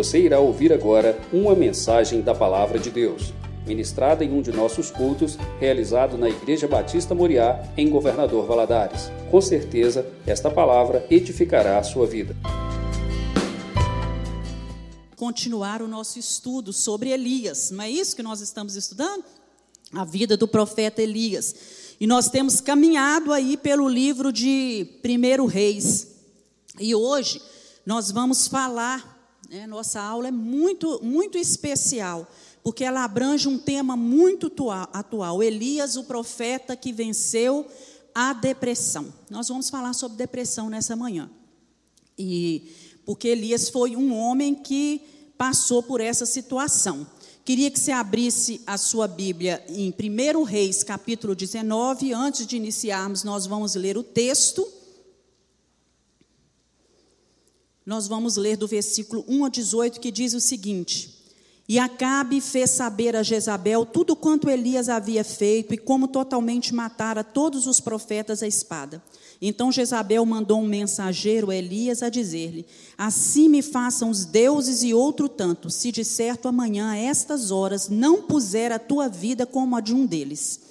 Você irá ouvir agora uma mensagem da Palavra de Deus, ministrada em um de nossos cultos, realizado na Igreja Batista Moriá, em Governador Valadares. Com certeza, esta palavra edificará a sua vida. Continuar o nosso estudo sobre Elias, não é isso que nós estamos estudando? A vida do profeta Elias. E nós temos caminhado aí pelo livro de Primeiro Reis. E hoje nós vamos falar, né, nossa aula é muito, muito especial, porque ela abrange um tema muito atual: Elias, o profeta que venceu a depressão. Nós vamos falar sobre depressão nessa manhã. E porque Elias foi um homem que passou por essa situação. Queria que você abrisse a sua Bíblia em 1 Reis, capítulo 19. Antes de iniciarmos, nós vamos ler o texto nós vamos ler do versículo 1 a 18, que diz o seguinte: E Acabe fez saber a Jezabel tudo quanto Elias havia feito e como totalmente matara todos os profetas à espada. Então Jezabel mandou um mensageiro a Elias a dizer-lhe: Assim me façam os deuses e outro tanto, se de certo amanhã, a estas horas, não puser a tua vida como a de um deles.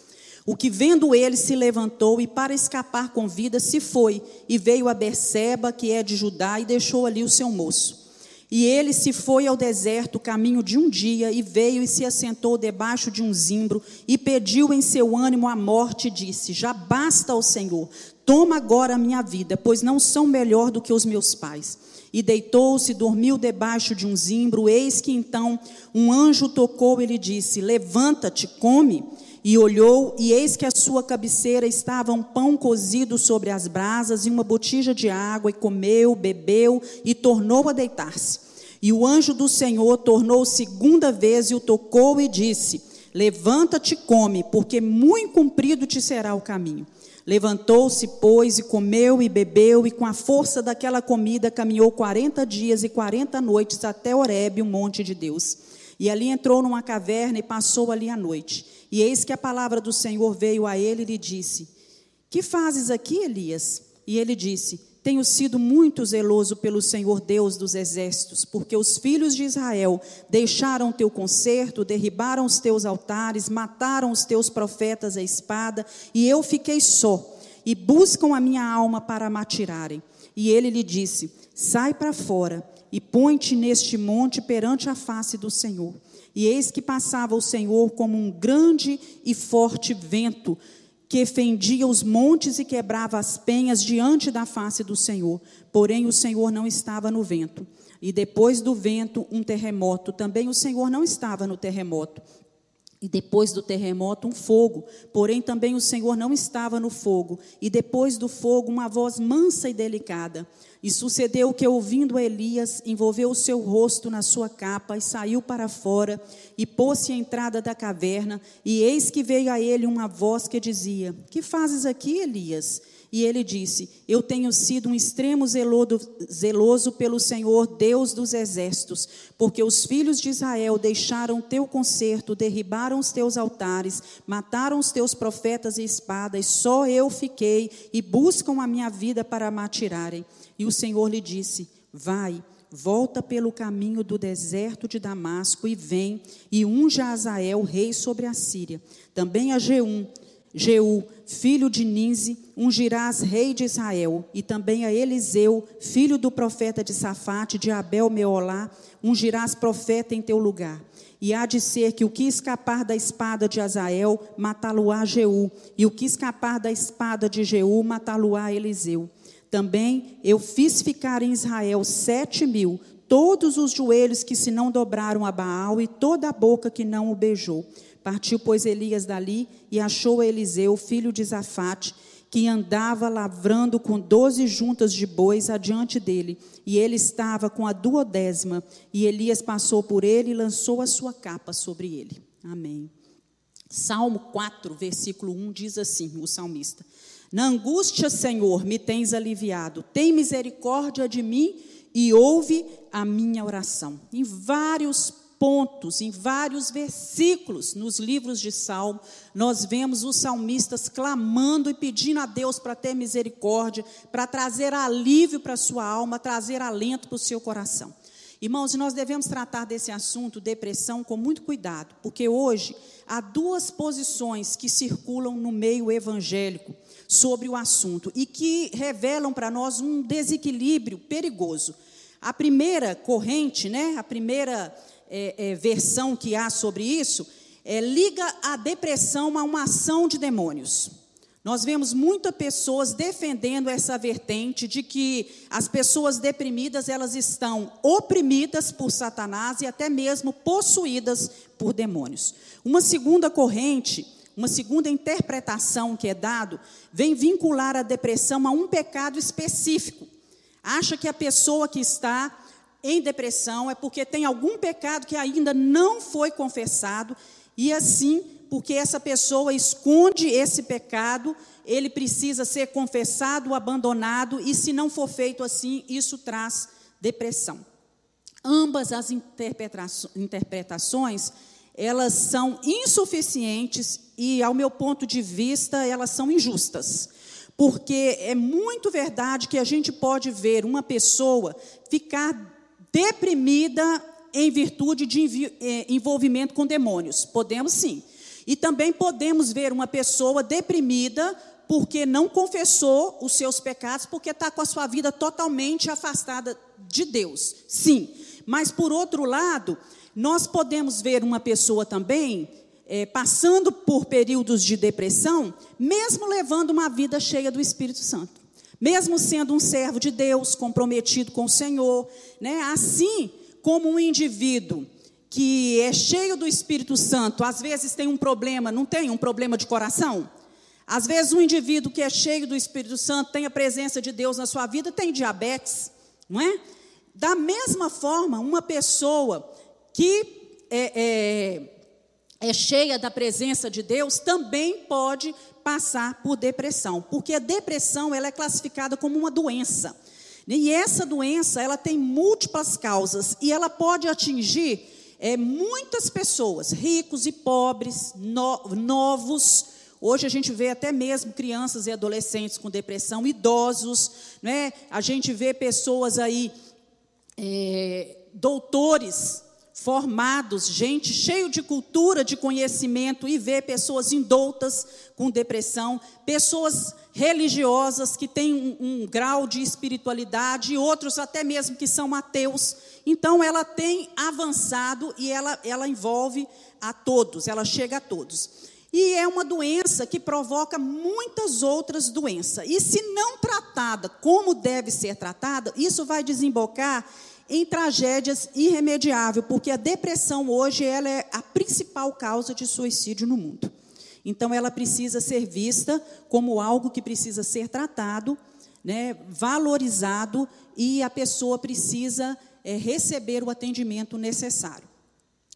O que vendo ele se levantou e para escapar com vida se foi e veio a Berseba, que é de Judá, e deixou ali o seu moço. E ele se foi ao deserto, caminho de um dia, e veio e se assentou debaixo de um zimbro, e pediu em seu ânimo a morte, e disse: Já basta ao Senhor, toma agora a minha vida, pois não são melhor do que os meus pais. E deitou-se, dormiu debaixo de um zimbro, eis que então um anjo tocou e lhe disse: Levanta-te, come. E olhou, e eis que à sua cabeceira estava um pão cozido sobre as brasas e uma botija de água, e comeu, bebeu e tornou a deitar-se. E o anjo do Senhor tornou segunda vez e o tocou e disse: Levanta-te come, porque muito comprido te será o caminho. Levantou-se, pois, e comeu e bebeu, e com a força daquela comida caminhou quarenta dias e quarenta noites até Horebe, o monte de Deus. E ali entrou numa caverna e passou ali a noite. E eis que a palavra do Senhor veio a ele e lhe disse: Que fazes aqui, Elias? E ele disse: Tenho sido muito zeloso pelo Senhor Deus dos exércitos, porque os filhos de Israel deixaram o teu concerto, derribaram os teus altares, mataram os teus profetas à espada, e eu fiquei só, e buscam a minha alma para me atirarem. E ele lhe disse: Sai para fora e põe-te neste monte perante a face do Senhor. E eis que passava o Senhor como um grande e forte vento, que fendia os montes e quebrava as penhas diante da face do Senhor. Porém, o Senhor não estava no vento. E depois do vento, um terremoto. Também o Senhor não estava no terremoto. E depois do terremoto, um fogo. Porém, também o Senhor não estava no fogo. E depois do fogo, uma voz mansa e delicada. E sucedeu que, ouvindo Elias, envolveu o seu rosto na sua capa e saiu para fora e pôs-se à entrada da caverna. E eis que veio a ele uma voz que dizia: Que fazes aqui, Elias? E ele disse: Eu tenho sido um extremo zeloso pelo Senhor, Deus dos exércitos, porque os filhos de Israel deixaram teu concerto, derribaram os teus altares, mataram os teus profetas e espadas, só eu fiquei e buscam a minha vida para me atirarem. E o Senhor lhe disse: Vai, volta pelo caminho do deserto de Damasco e vem e unja Azael, rei sobre a Síria. Também a Jeum Jeú, filho de Ninze, ungirás rei de Israel, e também a Eliseu, filho do profeta de Safate, de Abel Meolá, ungirás profeta em teu lugar. E há de ser que o que escapar da espada de Azael, matá-lo-á Jeú, e o que escapar da espada de Jeú, matá-lo-á Eliseu. Também eu fiz ficar em Israel sete mil, todos os joelhos que se não dobraram a Baal, e toda a boca que não o beijou Partiu, pois, Elias dali e achou Eliseu, filho de Zafate, que andava lavrando com doze juntas de bois adiante dele, e ele estava com a duodécima, e Elias passou por ele e lançou a sua capa sobre ele. Amém. Salmo 4, versículo 1 diz assim: o salmista: Na angústia, Senhor, me tens aliviado, tem misericórdia de mim e ouve a minha oração. Em vários pontos, em vários versículos nos livros de Salmo, nós vemos os salmistas clamando e pedindo a Deus para ter misericórdia, para trazer alívio para a sua alma, trazer alento para o seu coração. Irmãos, nós devemos tratar desse assunto, depressão, com muito cuidado, porque hoje há duas posições que circulam no meio evangélico sobre o assunto e que revelam para nós um desequilíbrio perigoso. A primeira corrente, né, a primeira é, é, versão que há sobre isso, é, liga a depressão a uma ação de demônios. Nós vemos muitas pessoas defendendo essa vertente de que as pessoas deprimidas elas estão oprimidas por Satanás e até mesmo possuídas por demônios. Uma segunda corrente, uma segunda interpretação que é dado, vem vincular a depressão a um pecado específico. Acha que a pessoa que está em depressão é porque tem algum pecado que ainda não foi confessado e assim, porque essa pessoa esconde esse pecado, ele precisa ser confessado, abandonado e se não for feito assim, isso traz depressão. Ambas as interpretações, elas são insuficientes e, ao meu ponto de vista, elas são injustas porque é muito verdade que a gente pode ver uma pessoa ficar deprimida em virtude de eh, envolvimento com demônios. Podemos sim. E também podemos ver uma pessoa deprimida porque não confessou os seus pecados, porque está com a sua vida totalmente afastada de Deus. Sim. Mas, por outro lado, nós podemos ver uma pessoa também é, passando por períodos de depressão, mesmo levando uma vida cheia do Espírito Santo. Mesmo sendo um servo de Deus, comprometido com o Senhor, né? assim como um indivíduo que é cheio do Espírito Santo, às vezes tem um problema, não tem um problema de coração? Às vezes um indivíduo que é cheio do Espírito Santo, tem a presença de Deus na sua vida, tem diabetes, não é? Da mesma forma, uma pessoa que é, é, é cheia da presença de Deus também pode passar por depressão, porque a depressão ela é classificada como uma doença. E essa doença ela tem múltiplas causas e ela pode atingir é, muitas pessoas, ricos e pobres, no, novos. Hoje a gente vê até mesmo crianças e adolescentes com depressão, idosos, né? A gente vê pessoas aí, é, doutores formados, gente cheio de cultura, de conhecimento, e vê pessoas indoutas com depressão, pessoas religiosas que têm um, um, grau de espiritualidade, e outros até mesmo que são ateus. Então, ela tem avançado e ela, ela envolve a todos, ela chega a todos. E é uma doença que provoca muitas outras doenças. E se não tratada como deve ser tratada, isso vai desembocar em tragédias irremediáveis, porque a depressão hoje ela é a principal causa de suicídio no mundo. Então ela precisa ser vista como algo que precisa ser tratado, né, valorizado e a pessoa precisa é, receber o atendimento necessário.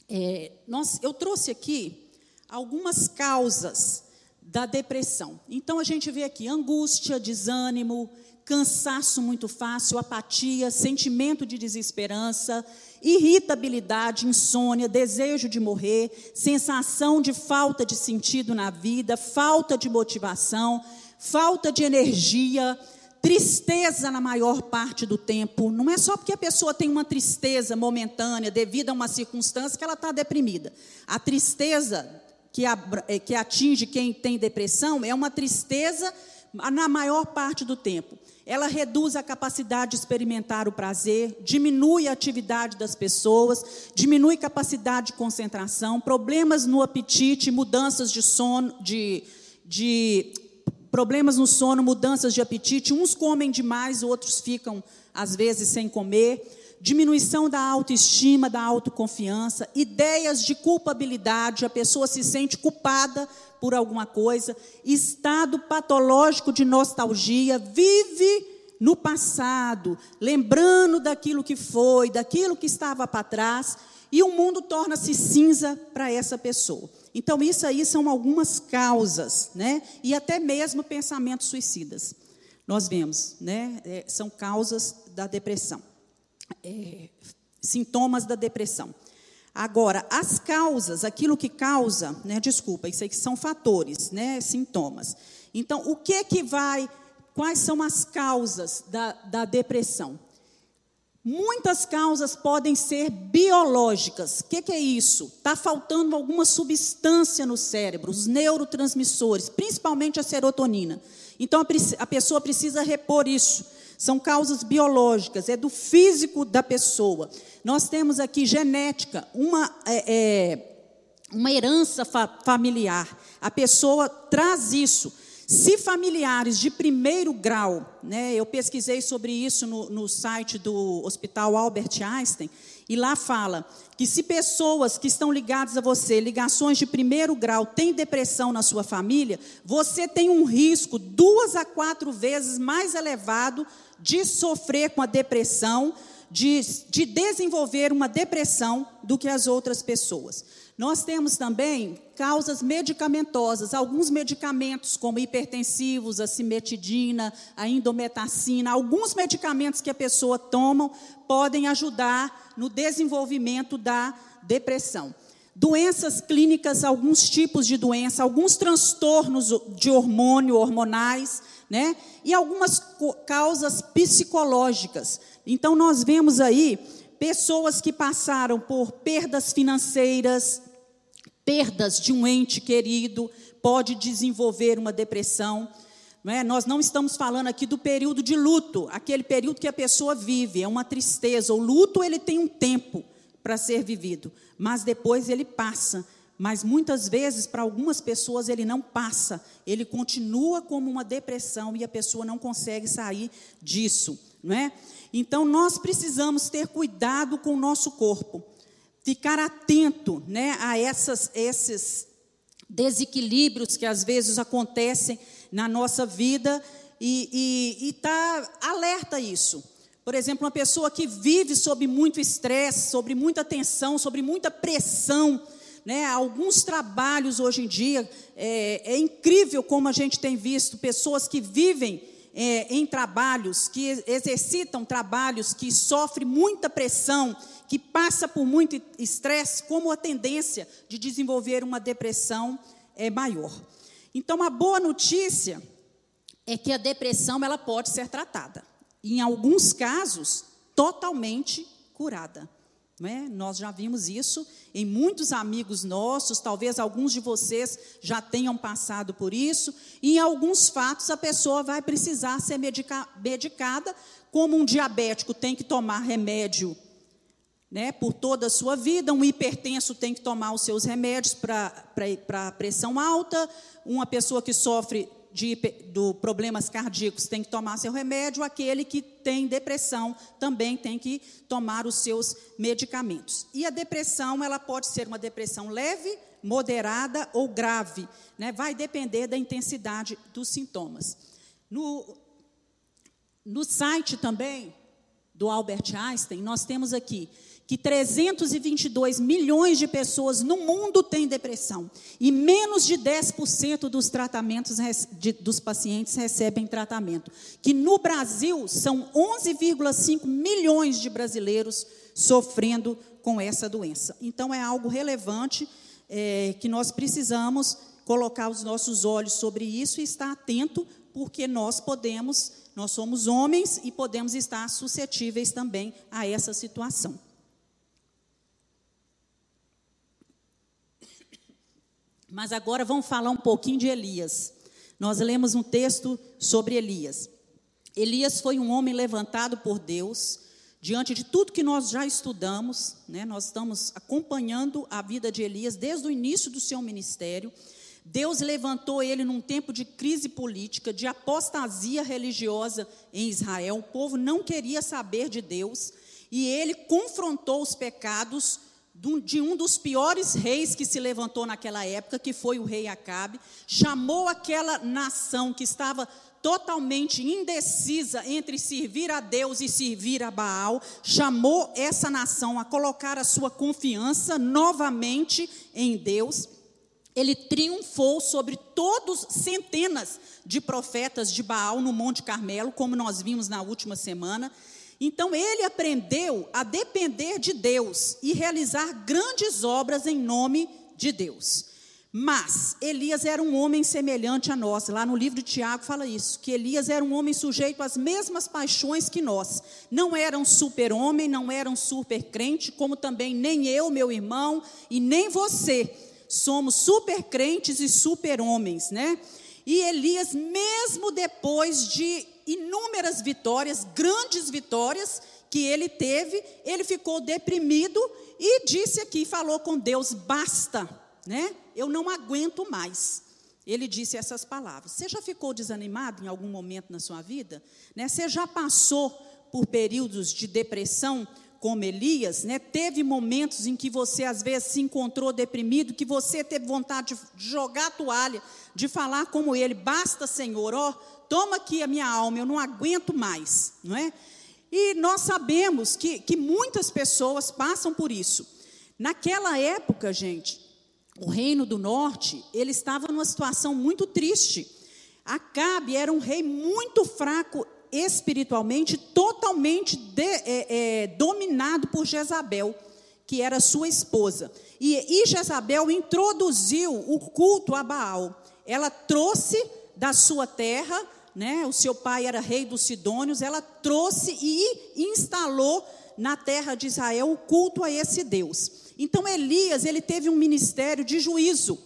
É, nós, eu trouxe aqui algumas causas da depressão. Então a gente vê aqui angústia, desânimo, cansaço muito fácil, apatia, sentimento de desesperança, irritabilidade, insônia, desejo de morrer, sensação de falta de sentido na vida, falta de motivação, falta de energia, tristeza na maior parte do tempo. Não é só porque a pessoa tem uma tristeza momentânea devido a uma circunstância que ela está deprimida. A tristeza que, eh, que atinge quem tem depressão é uma tristeza na maior parte do tempo. Ela reduz a capacidade de experimentar o prazer, diminui a atividade das pessoas, diminui capacidade de concentração, problemas no apetite, mudanças de sono, de, de problemas no sono, mudanças de apetite. Uns comem demais, outros ficam às vezes sem comer diminuição da autoestima, da autoconfiança, ideias de culpabilidade, a pessoa se sente culpada por alguma coisa, estado patológico de nostalgia, vive no passado, lembrando daquilo que foi, daquilo que estava para trás, e o mundo torna-se cinza para essa pessoa. Então, isso aí são algumas causas, né? E até mesmo pensamentos suicidas. Nós vemos, né? É, são causas da depressão é, sintomas da depressão. Agora, as causas, aquilo que causa, né, desculpa, isso aqui são fatores, né, sintomas. Então, o que que vai, quais são as causas da, da depressão? Muitas causas podem ser biológicas. O que, que, é isso? Está faltando alguma substância no cérebro, os neurotransmissores, principalmente a serotonina. Então a, a pessoa precisa repor isso. São causas biológicas, é do físico da pessoa. Nós temos aqui genética, uma, é, é, uma herança fa familiar. A pessoa traz isso. Se familiares de primeiro grau, né, eu pesquisei sobre isso no, no site do Hospital Albert Einstein, e lá fala que se pessoas que estão ligadas a você, ligações de primeiro grau, têm depressão na sua família, você tem um risco duas a quatro vezes mais elevado de sofrer com a depressão, de, de desenvolver uma depressão do que as outras pessoas. Nós temos também causas medicamentosas, alguns medicamentos como hipertensivos, a cimetidina, a indometacina, alguns medicamentos que a pessoa toma podem ajudar no desenvolvimento da depressão. Doenças clínicas, alguns tipos de doença, alguns transtornos de hormônio, hormonais, né? E algumas causas psicológicas. Então nós vemos aí pessoas que passaram por perdas financeiras, perdas de um ente querido, pode desenvolver uma depressão. Não é? Nós não estamos falando aqui do período de luto, aquele período que a pessoa vive, é uma tristeza. O luto ele tem um tempo para ser vivido, mas depois ele passa. Mas muitas vezes, para algumas pessoas, ele não passa, ele continua como uma depressão e a pessoa não consegue sair disso. Não é? Então, nós precisamos ter cuidado com o nosso corpo, ficar atento né, a essas, esses desequilíbrios que às vezes acontecem na nossa vida e estar tá alerta a isso. Por exemplo, uma pessoa que vive sob muito estresse, sobre muita tensão, sobre muita pressão, né? Alguns trabalhos hoje em dia, é, é incrível como a gente tem visto pessoas que vivem é, em trabalhos, que exercitam trabalhos, que sofrem muita pressão, que passa por muito estresse, como a tendência de desenvolver uma depressão é maior. Então, a boa notícia é que a depressão ela pode ser tratada. Em alguns casos, totalmente curada. É? Nós já vimos isso em muitos amigos nossos, talvez alguns de vocês já tenham passado por isso, e em alguns fatos a pessoa vai precisar ser medica, medicada, como um diabético tem que tomar remédio né, por toda a sua vida, um hipertenso tem que tomar os seus remédios para pressão alta, uma pessoa que sofre de, do problemas cardíacos tem que tomar seu remédio, aquele que tem depressão também tem que tomar os seus medicamentos. E a depressão, ela pode ser uma depressão leve, moderada ou grave, né? vai depender da intensidade dos sintomas. No, no site também do Albert Einstein, nós temos aqui que 322 milhões de pessoas no mundo têm depressão e menos de 10% dos tratamentos de, dos pacientes recebem tratamento. Que no Brasil são 11,5 milhões de brasileiros sofrendo com essa doença. Então é algo relevante é, que nós precisamos colocar os nossos olhos sobre isso e estar atento, porque nós podemos, nós somos homens e podemos estar suscetíveis também a essa situação. Mas agora vamos falar um pouquinho de Elias. Nós lemos um texto sobre Elias. Elias foi um homem levantado por Deus, diante de tudo que nós já estudamos, né? nós estamos acompanhando a vida de Elias desde o início do seu ministério. Deus levantou ele num tempo de crise política, de apostasia religiosa em Israel. O povo não queria saber de Deus e ele confrontou os pecados de um dos piores reis que se levantou naquela época, que foi o rei Acabe, chamou aquela nação que estava totalmente indecisa entre servir a Deus e servir a Baal, chamou essa nação a colocar a sua confiança novamente em Deus. Ele triunfou sobre todos centenas de profetas de Baal no Monte Carmelo, como nós vimos na última semana. Então ele aprendeu a depender de Deus e realizar grandes obras em nome de Deus. Mas Elias era um homem semelhante a nós. Lá no livro de Tiago fala isso, que Elias era um homem sujeito às mesmas paixões que nós. Não era um super-homem, não era um super-crente, como também nem eu, meu irmão, e nem você. Somos super-crentes e super-homens, né? E Elias, mesmo depois de inúmeras vitórias, grandes vitórias que ele teve, ele ficou deprimido e disse aqui, falou com Deus: basta, né? eu não aguento mais. Ele disse essas palavras. Você já ficou desanimado em algum momento na sua vida? Né? Você já passou por períodos de depressão, como Elias? Né? Teve momentos em que você, às vezes, se encontrou deprimido, que você teve vontade de jogar a toalha, de falar como ele: basta, Senhor, ó, toma aqui a minha alma, eu não aguento mais. Não é? E nós sabemos que, que muitas pessoas passam por isso. Naquela época, gente, o reino do norte, ele estava numa situação muito triste. Acabe era um rei muito fraco espiritualmente, totalmente de, é, é, dominado por Jezabel, que era sua esposa. E, e Jezabel introduziu o culto a Baal. Ela trouxe da sua terra, né, o seu pai era rei dos Sidônios, ela trouxe e instalou na terra de Israel o culto a esse Deus. Então Elias, ele teve um ministério de juízo.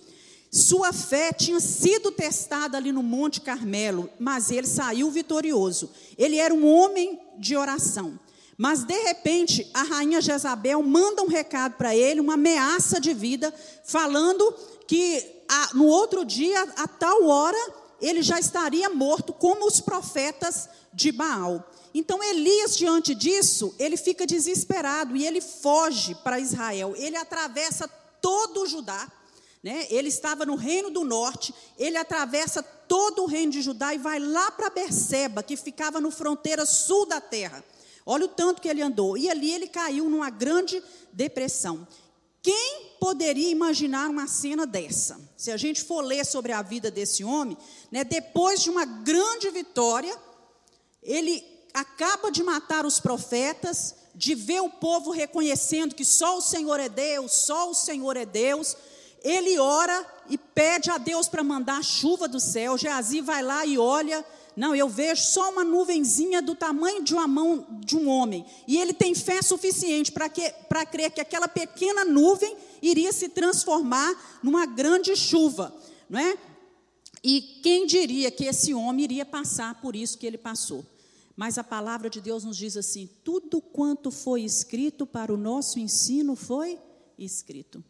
Sua fé tinha sido testada ali no Monte Carmelo, mas ele saiu vitorioso. Ele era um homem de oração. Mas de repente, a rainha Jezabel manda um recado para ele, uma ameaça de vida, falando que a, no outro dia, a tal hora, ele já estaria morto, como os profetas de Baal. Então Elias, diante disso, ele fica desesperado e ele foge para Israel. Ele atravessa todo o Judá, né? Ele estava no reino do norte, ele atravessa todo o reino de Judá e vai lá para Berseba, que ficava no fronteira sul da terra. Olha o tanto que ele andou. E ali ele caiu numa grande depressão. Quem poderia imaginar uma cena dessa? Se a gente for ler sobre a vida desse homem, né, depois de uma grande vitória, ele acaba de matar os profetas, de ver o povo reconhecendo que só o Senhor é Deus, só o Senhor é Deus. Ele ora e pede a Deus para mandar chuva do céu. Geazi vai lá e olha. Não, eu vejo só uma nuvenzinha do tamanho de uma mão de um homem. E ele tem fé suficiente para crer que aquela pequena nuvem iria se transformar numa grande chuva. Não é? E quem diria que esse homem iria passar por isso que ele passou? Mas a palavra de Deus nos diz assim: tudo quanto foi escrito para o nosso ensino foi escrito.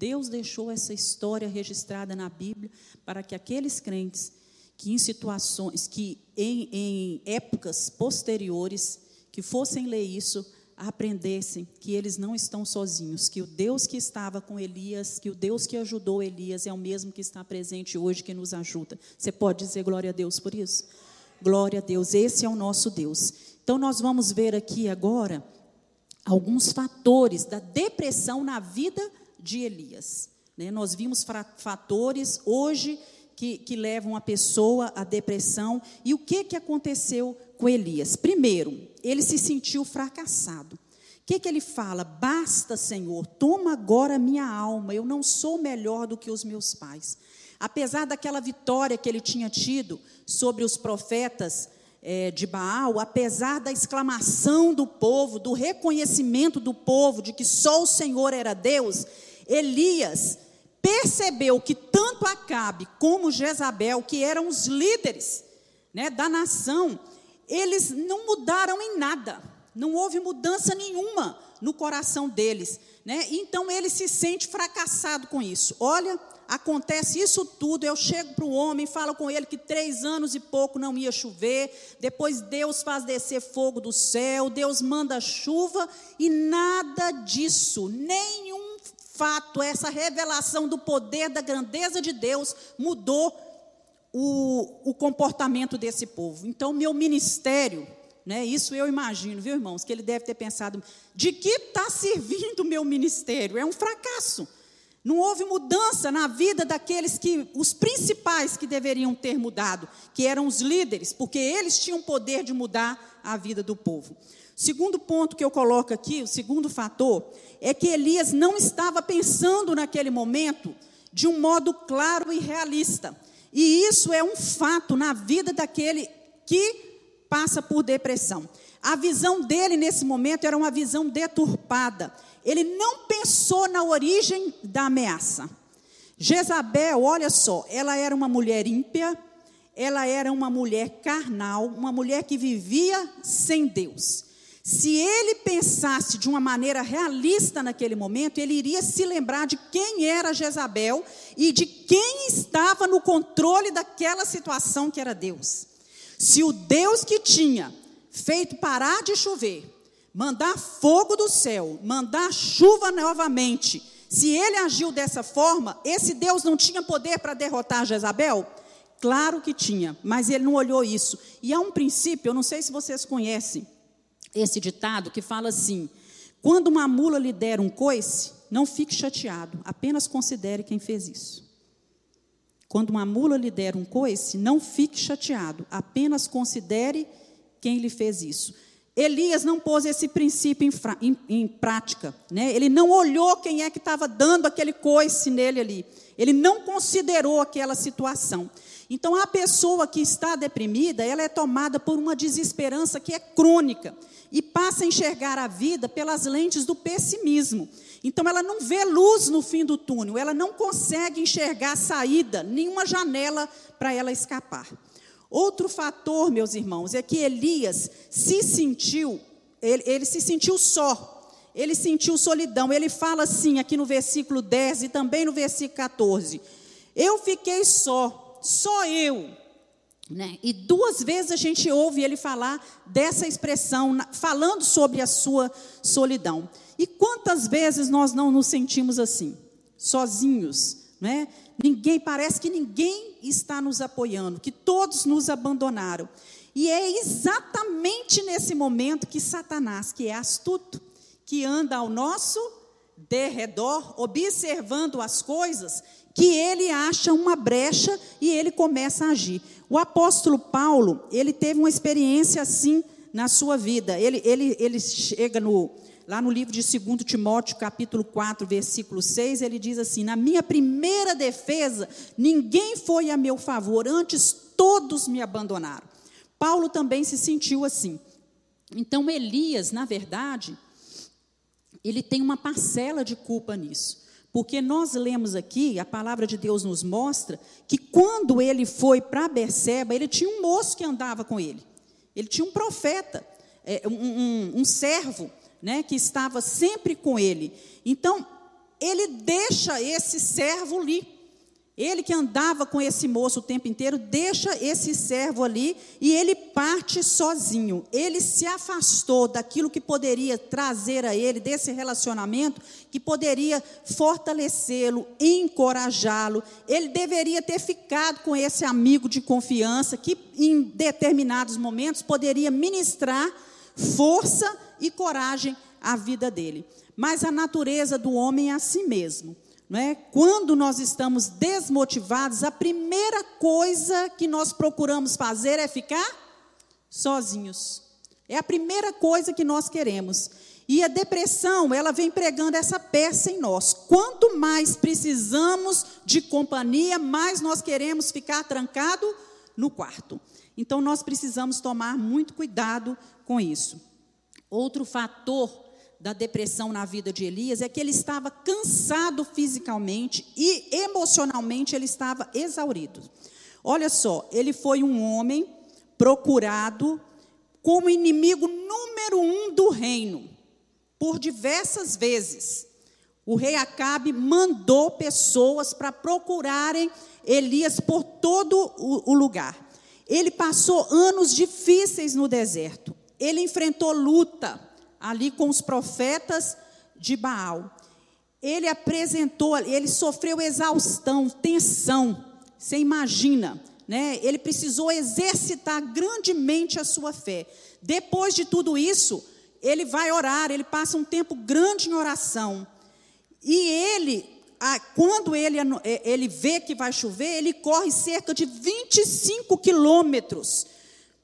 Deus deixou essa história registrada na Bíblia para que aqueles crentes que em situações, que em, em épocas posteriores, que fossem ler isso, aprendessem que eles não estão sozinhos, que o Deus que estava com Elias, que o Deus que ajudou Elias é o mesmo que está presente hoje, que nos ajuda. Você pode dizer glória a Deus por isso? Glória a Deus, esse é o nosso Deus. Então, nós vamos ver aqui agora alguns fatores da depressão na vida de Elias. Né? Nós vimos fatores hoje que, que, levam a pessoa à depressão. E o que, que aconteceu com Elias? Primeiro, ele se sentiu fracassado. O que, que ele fala? Basta, Senhor, toma agora minha alma, eu não sou melhor do que os meus pais. Apesar daquela vitória que ele tinha tido sobre os profetas é, de Baal, apesar da exclamação do povo, do reconhecimento do povo de que só o Senhor era Deus, Elias percebeu que tanto Acabe como Jezabel, que eram os líderes né, da nação, eles não mudaram em nada, não houve mudança nenhuma no coração deles. Né? Então ele se sente fracassado com isso. Olha acontece isso tudo, eu chego para o homem, falo com ele que três anos e pouco não ia chover, depois Deus faz descer fogo do céu, Deus manda chuva, e nada disso, nenhum fato, essa revelação do poder, da grandeza de Deus, mudou o, o comportamento desse povo. Então, meu ministério, né, isso eu imagino, viu, irmãos, que ele deve ter pensado: de que está servindo o meu ministério? É um fracasso. Não houve mudança na vida daqueles que, os principais que deveriam ter mudado, que eram os líderes, porque eles tinham poder de mudar a vida do povo. Segundo ponto que eu coloco aqui, o segundo fator, é que Elias não estava pensando naquele momento de um modo claro e realista. E isso é um fato na vida daquele que passa por depressão. A visão dele nesse momento era uma visão deturpada. Ele não pensou na origem da ameaça. Jezabel, olha só, ela era uma mulher ímpia, ela era uma mulher carnal, uma mulher que vivia sem Deus. Se ele pensasse de uma maneira realista naquele momento, ele iria se lembrar de quem era Jezabel e de quem estava no controle daquela situação que era Deus. Se o Deus que tinha feito parar de chover, mandar fogo do céu, mandar chuva novamente, se ele agiu dessa forma, esse Deus não tinha poder para derrotar Jezabel? Claro que tinha, mas ele não olhou isso. E há um princípio, eu não sei se vocês conhecem esse ditado, que fala assim: quando uma mula lhe der um coice, não fique chateado, apenas considere quem fez isso. Quando uma mula lhe der um coice, não fique chateado, apenas considere quem lhe fez isso. Elias não pôs esse princípio em, em, em prática, né? ele não olhou quem é que estava dando aquele coice nele ali, ele não considerou aquela situação. Então, a pessoa que está deprimida, ela é tomada por uma desesperança que é crônica e passa a enxergar a vida pelas lentes do pessimismo. Então, ela não vê luz no fim do túnel, ela não consegue enxergar saída, nenhuma janela para ela escapar. Outro fator, meus irmãos, é que Elias se sentiu, ele, ele se sentiu só, ele sentiu solidão. Ele fala assim aqui no versículo 10 e também no versículo 14: Eu fiquei só só eu. Né? E duas vezes a gente ouve ele falar dessa expressão, falando sobre a sua solidão. E quantas vezes nós não nos sentimos assim, sozinhos, né? Ninguém parece que ninguém está nos apoiando, que todos nos abandonaram. E é exatamente nesse momento que Satanás, que é astuto, que anda ao nosso derredor, observando as coisas, que ele acha uma brecha e ele começa a agir. O apóstolo Paulo, ele teve uma experiência assim na sua vida. Ele, ele, ele chega no, lá no livro de 2 Timóteo, capítulo 4, versículo 6, ele diz assim: Na minha primeira defesa, ninguém foi a meu favor, antes todos me abandonaram. Paulo também se sentiu assim. Então, Elias, na verdade, ele tem uma parcela de culpa nisso. Porque nós lemos aqui, a palavra de Deus nos mostra que quando ele foi para Berseba, ele tinha um moço que andava com ele. Ele tinha um profeta, é, um, um, um servo, né, que estava sempre com ele. Então, ele deixa esse servo ali. Ele que andava com esse moço o tempo inteiro, deixa esse servo ali e ele parte sozinho. Ele se afastou daquilo que poderia trazer a ele, desse relacionamento, que poderia fortalecê-lo, encorajá-lo. Ele deveria ter ficado com esse amigo de confiança, que em determinados momentos poderia ministrar força e coragem à vida dele. Mas a natureza do homem é assim mesmo. É? Quando nós estamos desmotivados, a primeira coisa que nós procuramos fazer é ficar sozinhos. É a primeira coisa que nós queremos. E a depressão, ela vem pregando essa peça em nós. Quanto mais precisamos de companhia, mais nós queremos ficar trancado no quarto. Então nós precisamos tomar muito cuidado com isso. Outro fator da depressão na vida de Elias é que ele estava cansado fisicamente e emocionalmente ele estava exaurido. Olha só, ele foi um homem procurado como inimigo número um do reino, por diversas vezes. O rei Acabe mandou pessoas para procurarem Elias por todo o, lugar. Ele passou anos difíceis no deserto. Ele enfrentou luta, ali com os profetas de Baal. Ele apresentou, ele sofreu exaustão, tensão. Você imagina, né? Ele precisou exercitar grandemente a sua fé. Depois de tudo isso, ele vai orar, ele passa um tempo grande em oração. E ele, quando ele, é, ele vê que vai chover, ele corre cerca de 25 quilômetros,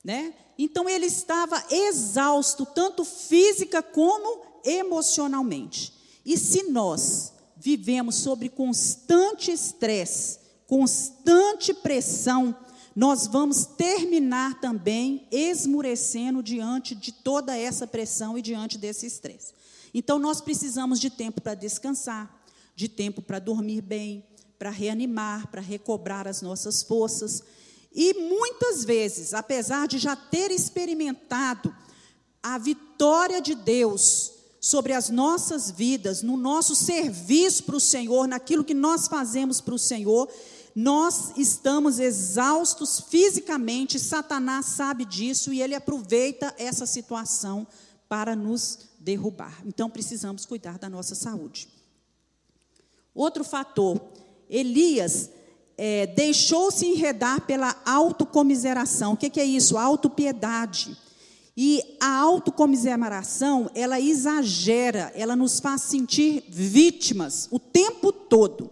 né? Então ele estava exausto, tanto física como emocionalmente. E se nós vivemos sobre constante estresse, constante pressão, nós vamos terminar também esmurecendo diante de toda essa pressão e diante desse estresse. Então, nós precisamos de tempo para descansar, de tempo para dormir bem, para reanimar, para recobrar as nossas forças. E muitas vezes, apesar de já ter experimentado a vitória de Deus sobre as nossas vidas, no nosso serviço para o Senhor, naquilo que nós fazemos para o Senhor, nós estamos exaustos fisicamente, Satanás sabe disso e ele aproveita essa situação para nos derrubar. Então precisamos cuidar da nossa saúde. Outro fator, Elias é, deixou-se enredar pela autocomiseração. O que, que é isso? Autopiedade. E a autocomiseração, ela exagera, ela nos faz sentir vítimas o tempo todo.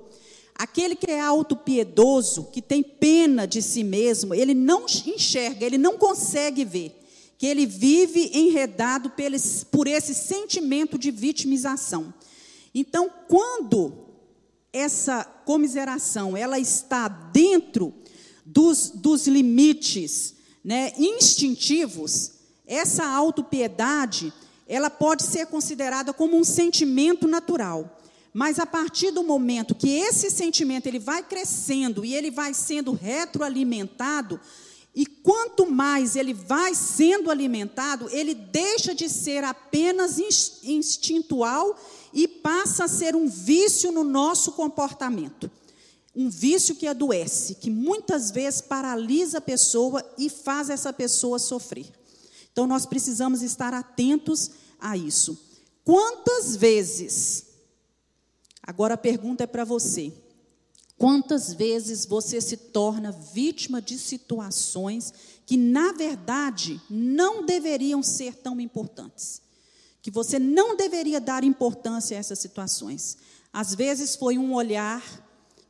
Aquele que é autopiedoso, que tem pena de si mesmo, ele não enxerga, ele não consegue ver que ele vive enredado por esse sentimento de vitimização. Então, quando essa comiseração ela está dentro dos, dos limites né, instintivos, essa autopiedade ela pode ser considerada como um sentimento natural. Mas a partir do momento que esse sentimento ele vai crescendo e ele vai sendo retroalimentado, e quanto mais ele vai sendo alimentado, ele deixa de ser apenas instintual e passa a ser um vício no nosso comportamento. Um vício que adoece, que muitas vezes paralisa a pessoa e faz essa pessoa sofrer. Então nós precisamos estar atentos a isso. Quantas vezes Agora a pergunta é para você: quantas vezes você se torna vítima de situações que, na verdade, não deveriam ser tão importantes? Que você não deveria dar importância a essas situações. Às vezes foi um olhar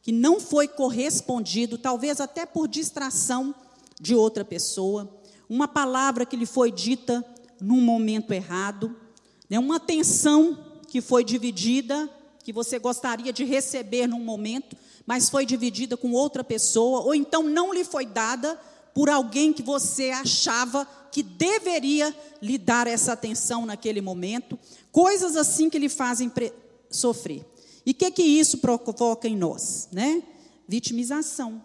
que não foi correspondido, talvez até por distração de outra pessoa, uma palavra que lhe foi dita num momento errado, né, uma atenção que foi dividida que você gostaria de receber num momento, mas foi dividida com outra pessoa, ou então não lhe foi dada por alguém que você achava que deveria lhe dar essa atenção naquele momento, coisas assim que lhe fazem sofrer. E o que que isso provoca em nós, né? Vitimização,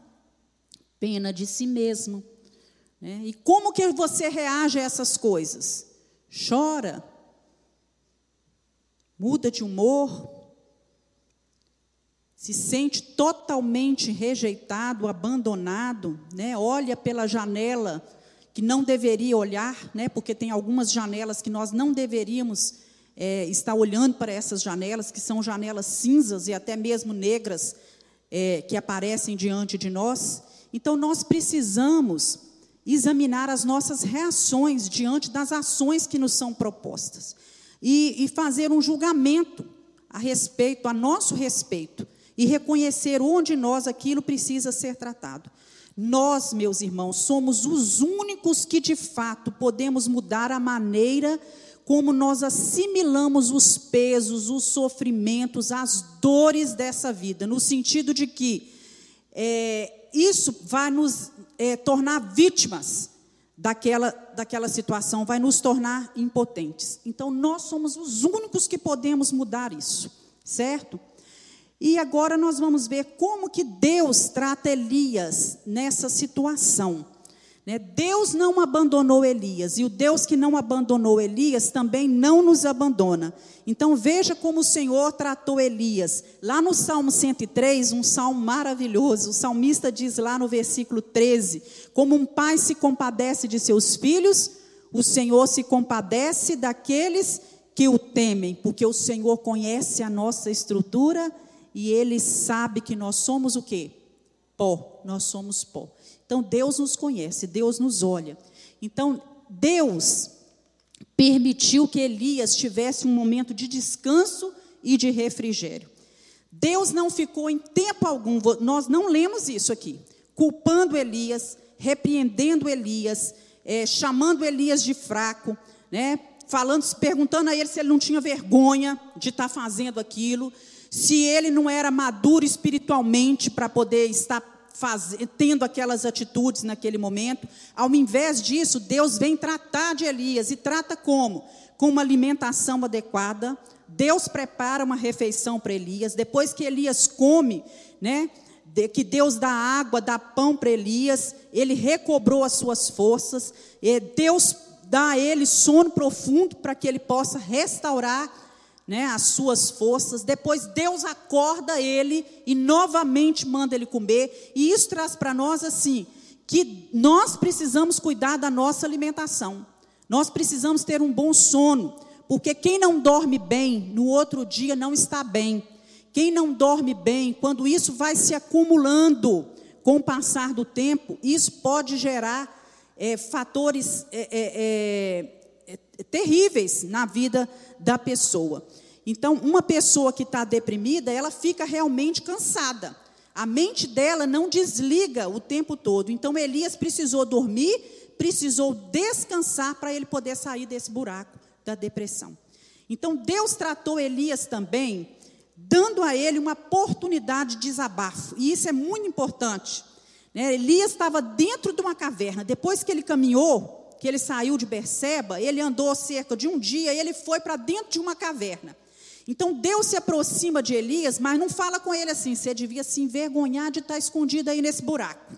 pena de si mesmo, né? E como que você reage a essas coisas? Chora, muda de humor, se sente totalmente rejeitado, abandonado, né? olha pela janela que não deveria olhar, né? porque tem algumas janelas que nós não deveríamos é, estar olhando para essas janelas, que são janelas cinzas e até mesmo negras é, que aparecem diante de nós. Então, nós precisamos examinar as nossas reações diante das ações que nos são propostas e, e fazer um julgamento a respeito, a nosso respeito e reconhecer onde nós aquilo precisa ser tratado. Nós, meus irmãos, somos os únicos que de fato podemos mudar a maneira como nós assimilamos os pesos, os sofrimentos, as dores dessa vida, no sentido de que é, isso vai nos é, tornar vítimas daquela, daquela situação, vai nos tornar impotentes. Então, nós somos os únicos que podemos mudar isso, certo? E agora nós vamos ver como que Deus trata Elias nessa situação. Né? Deus não abandonou Elias, e o Deus que não abandonou Elias também não nos abandona. Então veja como o Senhor tratou Elias. Lá no Salmo 103, um salmo maravilhoso, o salmista diz lá no versículo 13: Como um pai se compadece de seus filhos, o Senhor se compadece daqueles que o temem, porque o Senhor conhece a nossa estrutura e ele sabe que nós somos o quê? Pó, nós somos pó. Então Deus nos conhece, Deus nos olha. Então Deus permitiu que Elias tivesse um momento de descanso e de refrigério. Deus não ficou em tempo algum, nós não lemos isso aqui, culpando Elias, repreendendo Elias, é, chamando Elias de fraco, né? falando, perguntando a ele se ele não tinha vergonha de estar fazendo aquilo, se ele não era maduro espiritualmente para poder estar tendo aquelas atitudes naquele momento. Ao invés disso, Deus vem tratar de Elias e trata como? Com uma alimentação adequada. Deus prepara uma refeição para Elias. Depois que Elias come, né? Que Deus dá água, dá pão para Elias, ele recobrou as suas forças. Deus dá a ele sono profundo para que ele possa restaurar né, as suas forças. Depois Deus acorda ele e novamente manda ele comer. E isso traz para nós assim que nós precisamos cuidar da nossa alimentação. Nós precisamos ter um bom sono, porque quem não dorme bem no outro dia não está bem. Quem não dorme bem, quando isso vai se acumulando com o passar do tempo, isso pode gerar é, fatores é, é, terríveis na vida da pessoa. Então, uma pessoa que está deprimida, ela fica realmente cansada. A mente dela não desliga o tempo todo. Então, Elias precisou dormir, precisou descansar para ele poder sair desse buraco da depressão. Então, Deus tratou Elias também, dando a ele uma oportunidade de desabafo. E isso é muito importante. Né? Elias estava dentro de uma caverna. Depois que ele caminhou, que ele saiu de Berseba, ele andou cerca de um dia e ele foi para dentro de uma caverna. Então Deus se aproxima de Elias, mas não fala com ele assim: você devia se envergonhar de estar escondido aí nesse buraco.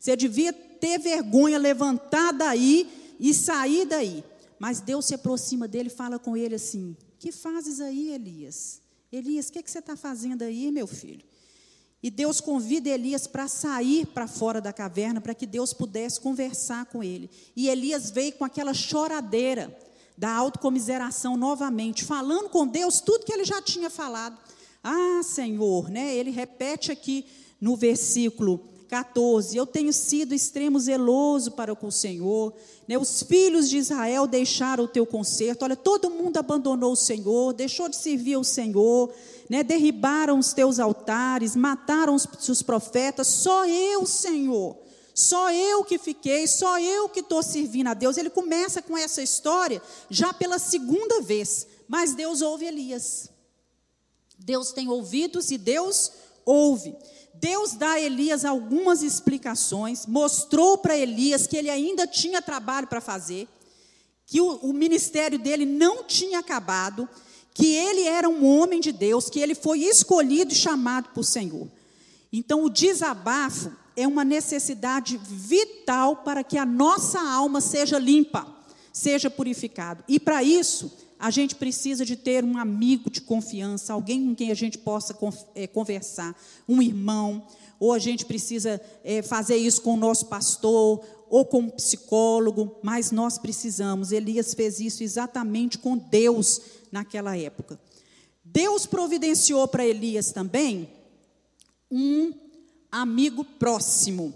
Você devia ter vergonha, levantar daí e sair daí. Mas Deus se aproxima dele e fala com ele assim: Que fazes aí, Elias? Elias, o que, que você está fazendo aí, meu filho? E Deus convida Elias para sair para fora da caverna, para que Deus pudesse conversar com ele. E Elias veio com aquela choradeira da autocomiseração novamente, falando com Deus tudo que ele já tinha falado. Ah, Senhor, né? Ele repete aqui no versículo 14: Eu tenho sido extremo zeloso para com o Senhor. Né? Os filhos de Israel deixaram o teu conserto. Olha, todo mundo abandonou o Senhor, deixou de servir ao Senhor, né? derribaram os teus altares, mataram os, os profetas. Só eu, Senhor só eu que fiquei, só eu que estou servindo a Deus. Ele começa com essa história já pela segunda vez. Mas Deus ouve Elias. Deus tem ouvidos e Deus ouve. Deus dá a Elias algumas explicações, mostrou para Elias que ele ainda tinha trabalho para fazer, que o, o, ministério dele não tinha acabado, que ele era um homem de Deus, que ele foi escolhido e chamado por Senhor. Então, o desabafo é uma necessidade vital para que a nossa alma seja limpa, seja purificada. E para isso, a gente precisa de ter um amigo de confiança, alguém com quem a gente possa é, conversar, um irmão, ou a gente precisa é, fazer isso com o nosso pastor, ou com um psicólogo, mas nós precisamos. Elias fez isso exatamente com Deus naquela época. Deus providenciou para Elias também um amigo próximo.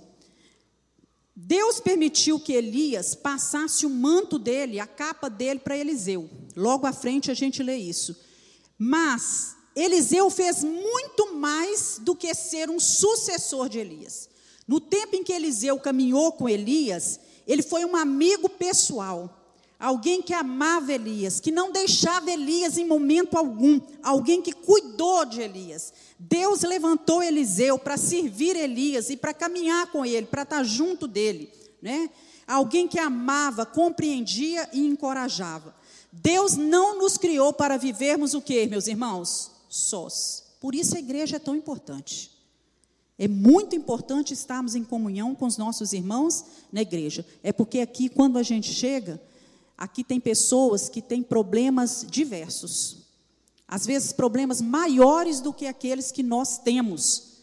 Deus permitiu que Elias passasse o manto dele, a capa dele para Eliseu. Logo à frente a gente lê isso. Mas Eliseu fez muito mais do que ser um sucessor de Elias. No tempo em que Eliseu caminhou com Elias, ele foi um amigo pessoal alguém que amava Elias, que não deixava Elias em momento algum, alguém que cuidou de Elias. Deus levantou Eliseu para servir Elias e para caminhar com ele, para estar junto dele, né? Alguém que amava, compreendia e encorajava. Deus não nos criou para vivermos o que, meus irmãos? Sós. Por isso a igreja é tão importante. É muito importante estarmos em comunhão com os nossos irmãos na igreja. É porque aqui, quando a gente chega, Aqui tem pessoas que têm problemas diversos. Às vezes, problemas maiores do que aqueles que nós temos.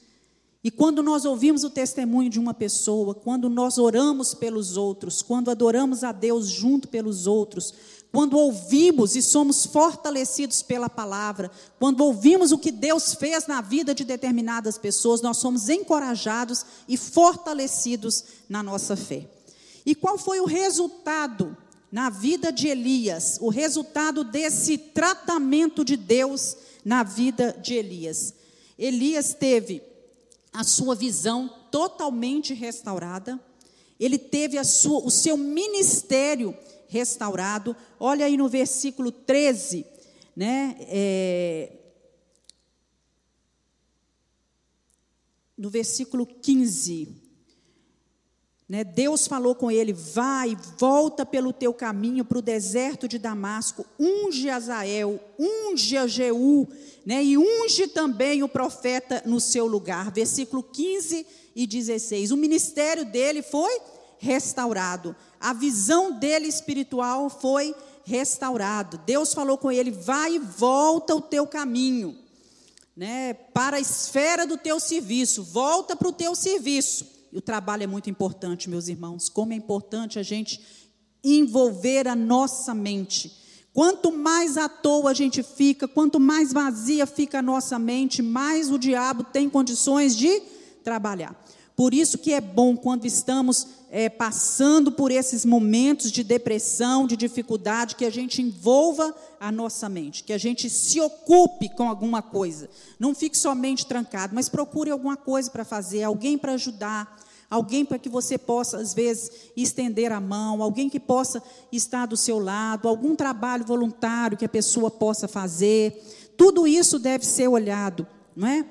E quando nós ouvimos o testemunho de uma pessoa, quando nós oramos pelos outros, quando adoramos a Deus junto pelos outros, quando ouvimos e somos fortalecidos pela palavra, quando ouvimos o que Deus fez na vida de determinadas pessoas, nós somos encorajados e fortalecidos na nossa fé. E qual foi o resultado na vida de Elias, o resultado desse tratamento de Deus na vida de Elias. Elias teve a sua visão totalmente restaurada, ele teve sua, o seu ministério restaurado. Olha aí no versículo 13, né? É, no versículo 15. Né, Deus falou com ele: vai, volta pelo teu caminho para o deserto de Damasco, unge Azael, unge a Jeú, né, e unge também o profeta no seu lugar. Versículo 15 e 16. O ministério dele foi restaurado, a visão dele espiritual foi restaurado. Deus falou com ele: vai e volta o teu caminho né, para a esfera do teu serviço, volta para o teu serviço. E o trabalho é muito importante, meus irmãos. Como é importante a gente envolver a nossa mente. Quanto mais à toa a gente fica, quanto mais vazia fica a nossa mente, mais o diabo tem condições de trabalhar. Por isso que é bom quando estamos é, passando por esses momentos de depressão, de dificuldade, que a gente envolva a nossa mente, que a gente se ocupe com alguma coisa. Não fique somente trancado, mas procure alguma coisa para fazer, alguém para ajudar, alguém para que você possa, às vezes, estender a mão, alguém que possa estar do seu lado, algum trabalho voluntário que a pessoa possa fazer. Tudo isso deve ser olhado, não é?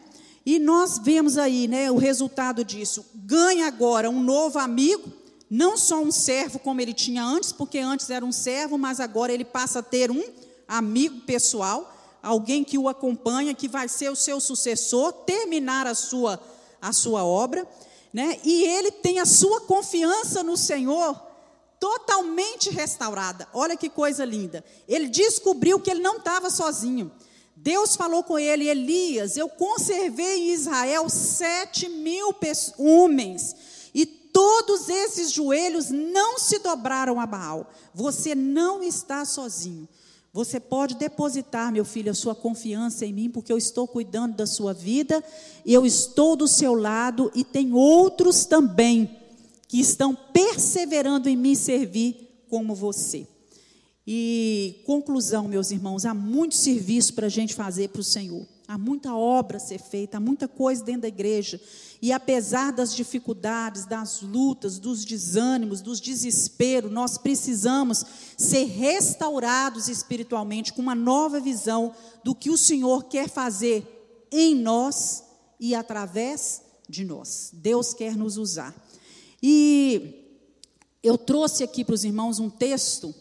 E nós vemos aí, né, o resultado disso. Ganha agora um novo amigo, não só um servo como ele tinha antes, porque antes era um servo, mas agora ele passa a ter um amigo pessoal, alguém que o acompanha, que vai ser o seu sucessor, terminar a sua a sua obra, né? E ele tem a sua confiança no Senhor totalmente restaurada. Olha que coisa linda. Ele descobriu que ele não estava sozinho. Deus falou com ele, Elias, eu conservei em Israel sete mil homens, e todos esses joelhos não se dobraram a Baal. Você não está sozinho. Você pode depositar, meu filho, a sua confiança em mim, porque eu estou cuidando da sua vida, eu estou do seu lado, e tem outros também que estão perseverando em me servir como você. E conclusão, meus irmãos, há muito serviço para a gente fazer para o Senhor. Há muita obra a ser feita, há muita coisa dentro da igreja. E apesar das dificuldades, das lutas, dos desânimos, dos desesperos, nós precisamos ser restaurados espiritualmente com uma nova visão do que o Senhor quer fazer em nós e através de nós. Deus quer nos usar. E eu trouxe aqui para os irmãos um texto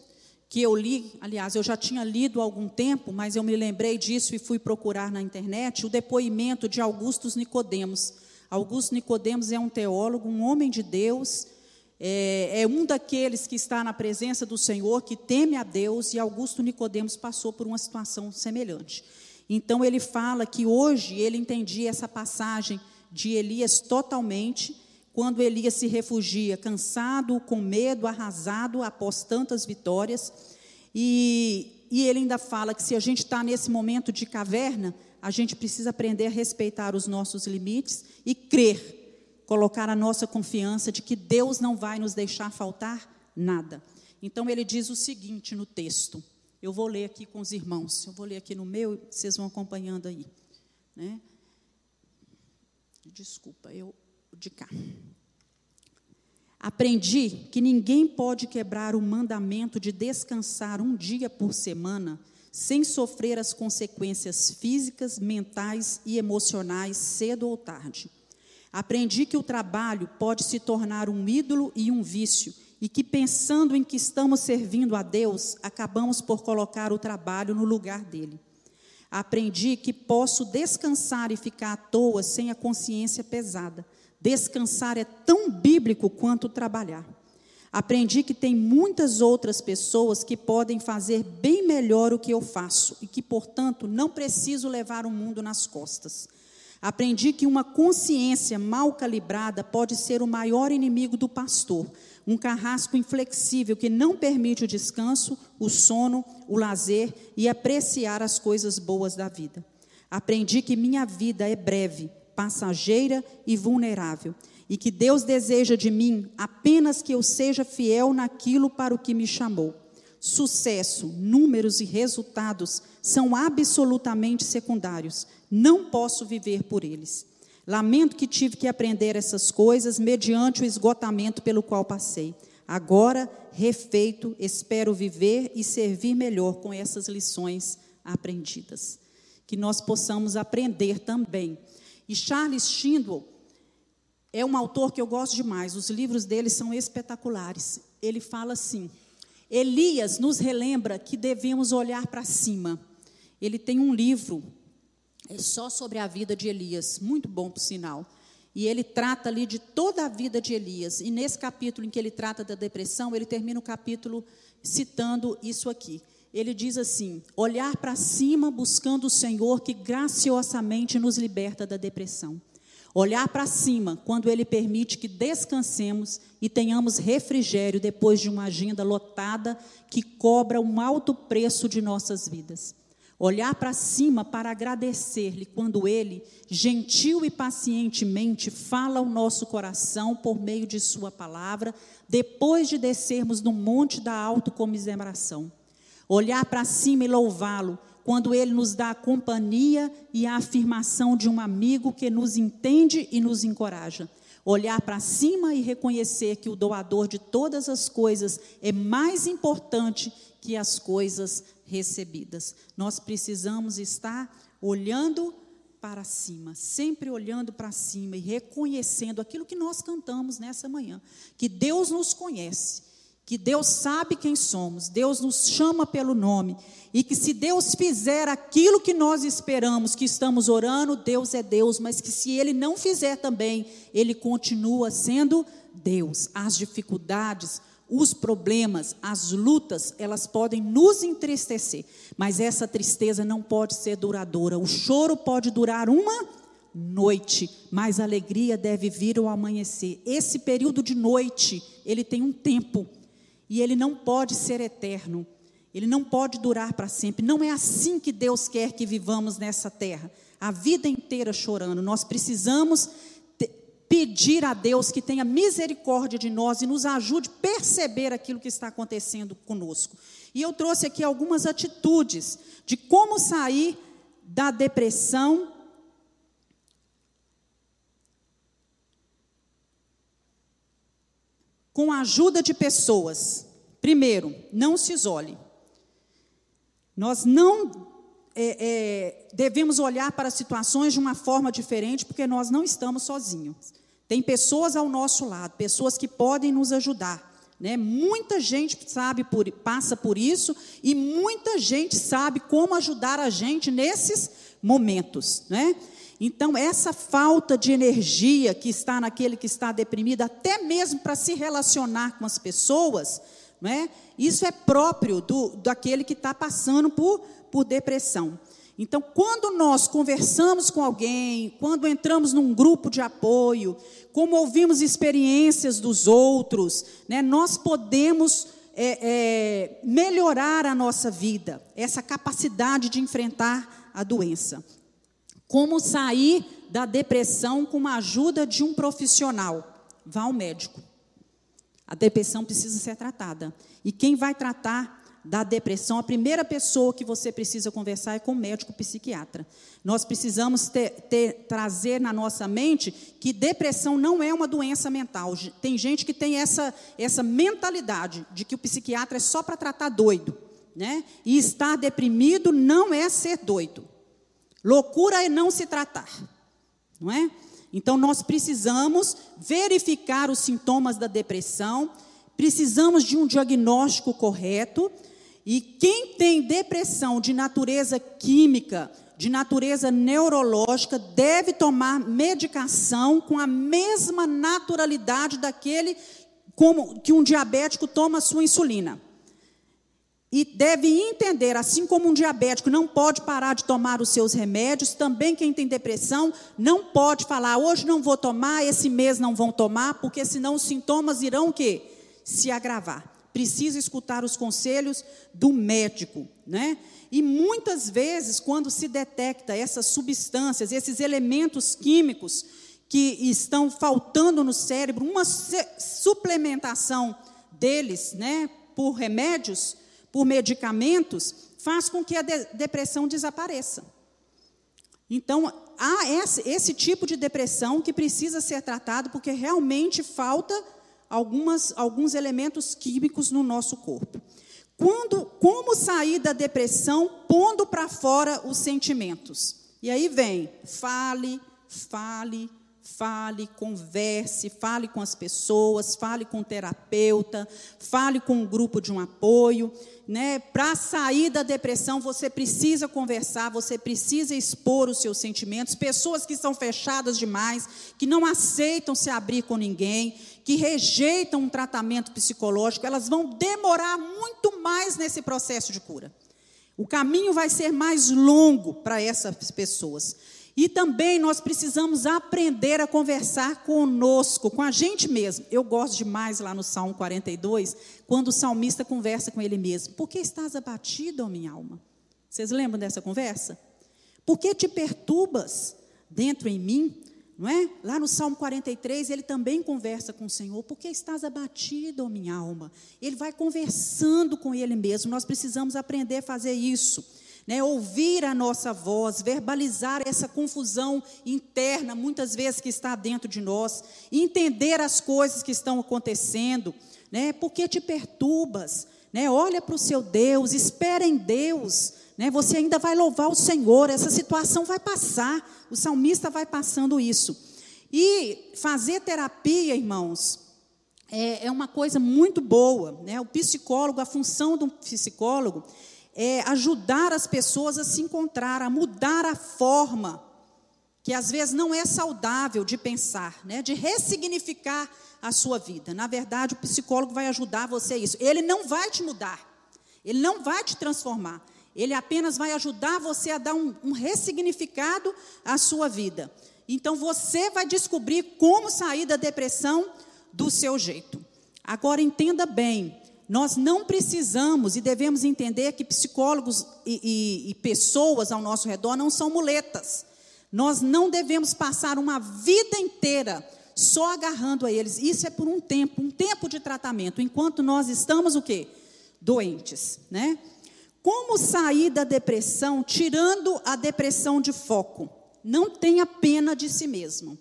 que eu li, aliás, eu já tinha lido há algum tempo, mas eu me lembrei disso e fui procurar na internet o depoimento de Augustus Nicodemos. Augusto Nicodemos é um teólogo, um homem de Deus, é, é, um daqueles que está na presença do Senhor, que teme a Deus, e Augusto Nicodemos passou por uma situação semelhante. Então ele fala que hoje ele entendia essa passagem de Elias totalmente, quando Elias se refugia, cansado, com medo, arrasado, após tantas vitórias. E, e ele ainda fala que se a gente está nesse momento de caverna, a gente precisa aprender a respeitar os nossos limites e crer, colocar a nossa confiança de que Deus não vai nos deixar faltar nada. Então ele diz o seguinte no texto. Eu vou ler aqui com os irmãos. Eu vou ler aqui no meu, vocês vão acompanhando aí, né? Desculpa, eu de cá. Aprendi que ninguém pode quebrar o mandamento de descansar um dia por semana sem sofrer as consequências físicas, mentais e emocionais cedo ou tarde. Aprendi que o trabalho pode se tornar um ídolo e um vício, e que pensando em que estamos servindo a Deus, acabamos por colocar o trabalho no lugar dele. Aprendi que posso descansar e ficar à toa sem a consciência pesada Descansar é tão bíblico quanto trabalhar. Aprendi que tem muitas outras pessoas que podem fazer bem melhor o que eu faço e que, portanto, não preciso levar o mundo nas costas. Aprendi que uma consciência mal calibrada pode ser o maior inimigo do pastor, um carrasco inflexível que não permite o descanso, o sono, o lazer e apreciar as coisas boas da vida. Aprendi que minha vida é breve passageira e vulnerável, e que Deus deseja de mim apenas que eu seja fiel naquilo para o que me chamou. Sucesso, números e resultados são absolutamente secundários. Não posso viver por eles. Lamento que tive que aprender essas coisas mediante o esgotamento pelo qual passei. Agora, refeito, espero viver e servir melhor com essas lições aprendidas. Que nós possamos aprender também e Charles Schindel, é um autor que eu gosto demais, os livros dele são espetaculares. Ele fala assim: Elias nos relembra que devemos olhar para cima. Ele tem um livro é só sobre a vida de Elias, muito bom por sinal. E ele trata ali de toda a vida de Elias. E nesse capítulo em que ele trata da depressão, ele termina o capítulo citando isso aqui. Ele diz assim: olhar para cima buscando o Senhor que graciosamente nos liberta da depressão. Olhar para cima quando Ele permite que descansemos e tenhamos refrigério depois de uma agenda lotada que cobra um alto preço de nossas vidas. Olhar para cima para agradecer-lhe quando Ele, gentil e pacientemente, fala ao nosso coração por meio de Sua palavra, depois de descermos no monte da autocomiseração. Olhar para cima e louvá-lo quando Ele nos dá a companhia e a afirmação de um amigo que nos entende e nos encoraja. Olhar para cima e reconhecer que o doador de todas as coisas é mais importante que as coisas recebidas. Nós precisamos estar olhando para cima, sempre olhando para cima e reconhecendo aquilo que nós cantamos nessa manhã, que Deus nos conhece que Deus sabe quem somos, Deus nos chama pelo nome, e que se Deus fizer aquilo que nós esperamos, que estamos orando, Deus é Deus, mas que se Ele não fizer também, Ele continua sendo Deus. As dificuldades, os problemas, as lutas, elas podem nos entristecer, mas essa tristeza não pode ser duradoura. O choro pode durar uma noite, mas a alegria deve vir ao amanhecer. Esse período de noite, ele tem um tempo e ele não pode ser eterno. Ele não pode durar para sempre. Não é assim que Deus quer que vivamos nessa terra, a vida inteira chorando. Nós precisamos pedir a Deus que tenha misericórdia de nós e nos ajude a perceber aquilo que está acontecendo conosco. E eu trouxe aqui algumas atitudes de como sair da depressão com a ajuda de pessoas. Primeiro, não se isole. Nós não é, é, devemos olhar para situações de uma forma diferente, porque nós não estamos sozinhos. Tem pessoas ao nosso lado, pessoas que podem nos ajudar. Né? Muita gente sabe por, passa por isso e muita gente sabe como ajudar a gente nesses momentos. Né? Então, essa falta de energia que está naquele que está deprimido, até mesmo para se relacionar com as pessoas, é? isso é próprio do, daquele que está passando por, por depressão. Então, quando nós conversamos com alguém, quando entramos num grupo de apoio, como ouvimos experiências dos outros, né, nós podemos é, é, melhorar a nossa vida, essa capacidade de enfrentar a doença. Como sair da depressão com a ajuda de um profissional? Vá ao médico. A depressão precisa ser tratada. E quem vai tratar da depressão, a primeira pessoa que você precisa conversar é com o médico psiquiatra. Nós precisamos ter, ter, trazer na nossa mente que depressão não é uma doença mental. Tem gente que tem essa, essa mentalidade de que o psiquiatra é só para tratar doido. Né? E estar deprimido não é ser doido. Loucura é não se tratar, não é? Então nós precisamos verificar os sintomas da depressão, precisamos de um diagnóstico correto, e quem tem depressão de natureza química, de natureza neurológica, deve tomar medicação com a mesma naturalidade daquele como que um diabético toma sua insulina. E deve entender, assim como um diabético não pode parar de tomar os seus remédios, também quem tem depressão não pode falar, hoje não vou tomar, esse mês não vão tomar, porque senão os sintomas irão o quê? Se agravar. Precisa escutar os conselhos do médico, né? E muitas vezes, quando se detecta essas substâncias, esses elementos químicos que estão faltando no cérebro, uma suplementação deles, né, por remédios, por medicamentos, faz com que a de depressão desapareça. Então, há esse, esse, tipo de depressão que precisa ser tratado porque realmente falta algumas, alguns elementos químicos no nosso corpo. Quando, como sair da depressão pondo para fora os sentimentos? E aí vem, fale, fale, fale, converse, fale com as pessoas, fale com o terapeuta, fale com um grupo de um apoio, né? Para sair da depressão, você precisa conversar, você precisa expor os seus sentimentos. Pessoas que são fechadas demais, que não aceitam se abrir com ninguém, que rejeitam um tratamento psicológico, elas vão demorar muito mais nesse processo de cura. O caminho vai ser mais longo para essas pessoas. E também nós precisamos aprender a conversar conosco, com a gente mesmo. Eu gosto demais lá no Salmo 42, quando o salmista conversa com ele mesmo. Por que estás abatido, ó minha alma? Vocês lembram dessa conversa? Por que te perturbas dentro em mim? Não é? Lá no Salmo 43, ele também conversa com o Senhor. Por que estás abatido, ó minha alma? Ele vai conversando com ele mesmo. Nós precisamos aprender a fazer isso né, ouvir a nossa voz, verbalizar essa confusão interna, muitas vezes que está dentro de nós, entender as coisas que estão acontecendo, né, porque te perturbas, né, olha para o seu Deus, espera em Deus, né, você ainda vai louvar o Senhor, essa situação vai passar, o salmista vai passando isso. E fazer terapia, irmãos, é, é uma coisa muito boa, né, o psicólogo, a função do psicólogo é, ajudar as pessoas a se encontrar, a mudar a forma, que às vezes não é saudável de pensar, né, de ressignificar a sua vida. Na verdade, o psicólogo vai ajudar você a isso. Ele não vai te mudar, ele não vai te transformar, ele apenas vai ajudar você a dar um, um ressignificado à sua vida. Então você vai descobrir como sair da depressão do seu jeito. Agora entenda bem, nós não precisamos e devemos entender que psicólogos e, e, e, pessoas ao nosso redor não são muletas. Nós não devemos passar uma vida inteira só agarrando a eles. Isso é por um tempo, um tempo de tratamento, enquanto nós estamos o quê? Doentes, né? Como sair da depressão tirando a depressão de foco? Não tenha pena de si mesmo.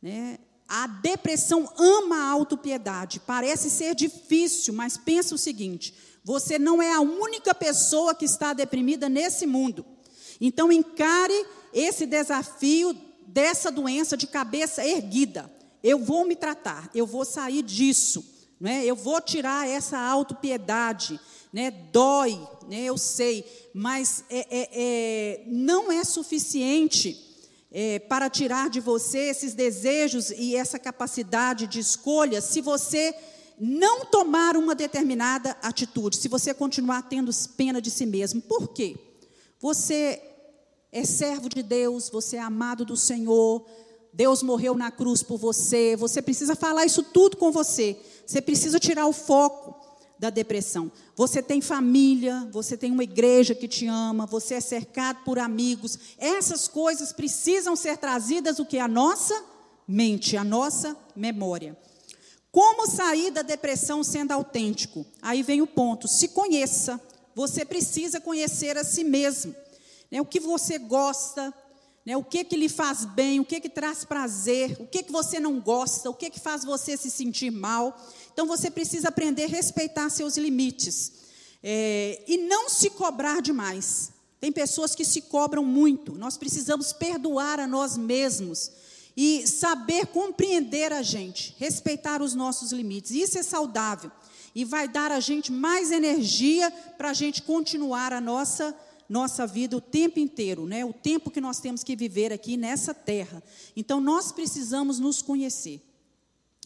Né? A depressão ama a autopiedade. Parece ser difícil, mas pensa o seguinte: você não é a única pessoa que está deprimida nesse mundo. Então encare esse desafio dessa doença de cabeça erguida. Eu vou me tratar, eu vou sair disso, né? Eu vou tirar essa autopiedade, né? Dói, né? Eu sei, mas é, é, é, não é suficiente é, para tirar de você esses desejos e essa capacidade de escolha, se você não tomar uma determinada atitude, se você continuar tendo pena de si mesmo. Por quê? Você é servo de Deus, você é amado do Senhor, Deus morreu na cruz por você, você precisa falar isso tudo com você, você precisa tirar o foco da depressão. Você tem família, você tem uma igreja que te ama, você é cercado por amigos. Essas coisas precisam ser trazidas o que a nossa mente, a nossa memória. Como sair da depressão sendo autêntico? Aí vem o ponto. Se conheça. Você precisa conhecer a si mesmo. Né, o que você gosta, né, o que, que lhe faz bem, o que, que traz prazer, o que, que você não gosta, o que, que faz você se sentir mal. Então você precisa aprender a respeitar seus limites é, e não se cobrar demais. Tem pessoas que se cobram muito. Nós precisamos perdoar a nós mesmos e saber compreender a gente, respeitar os nossos limites. Isso é saudável e vai dar a gente mais energia para a gente continuar a nossa nossa vida o tempo inteiro, né? O tempo que nós temos que viver aqui nessa terra. Então nós precisamos nos conhecer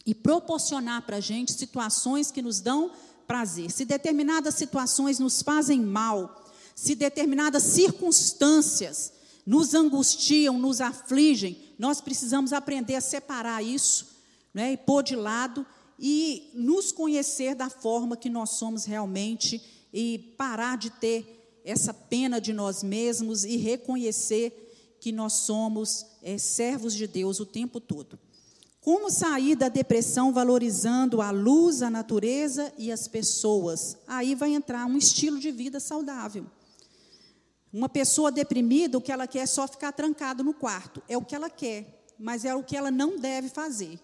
e proporcionar para a gente situações que nos dão prazer. Se determinadas situações nos fazem mal, se determinadas circunstâncias nos angustiam, nos afligem, nós precisamos aprender a separar isso né, e pôr de lado e nos conhecer da forma que nós somos realmente e parar de ter essa pena de nós mesmos e reconhecer que nós somos é, servos de Deus o tempo todo. Como sair da depressão valorizando a luz, a natureza e as pessoas? Aí vai entrar um estilo de vida saudável. Uma pessoa deprimida, o que ela quer é só ficar trancado no quarto. É o que ela quer, mas é o que ela não deve fazer.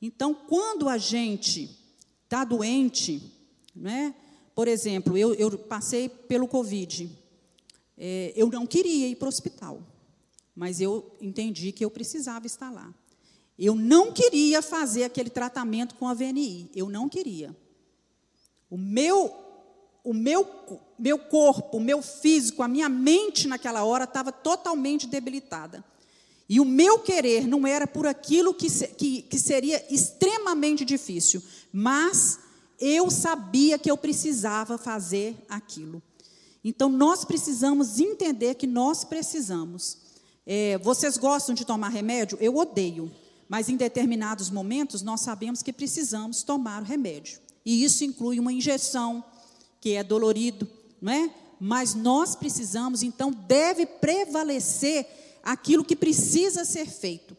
Então, quando a gente está doente, né? por exemplo, eu, eu passei pelo Covid, é, eu não queria ir para o hospital. Mas eu entendi que eu precisava estar lá. Eu não queria fazer aquele tratamento com a VNI. Eu não queria. O meu, o meu, meu corpo, o meu físico, a minha mente naquela hora estava totalmente debilitada. E o meu querer não era por aquilo que, que, que seria extremamente difícil, mas eu sabia que eu precisava fazer aquilo. Então, nós precisamos entender que nós precisamos. É, vocês gostam de tomar remédio? Eu odeio. Mas em determinados momentos nós sabemos que precisamos tomar o remédio. E isso inclui uma injeção, que é dolorido, não é? Mas nós precisamos, então deve prevalecer aquilo que precisa ser feito.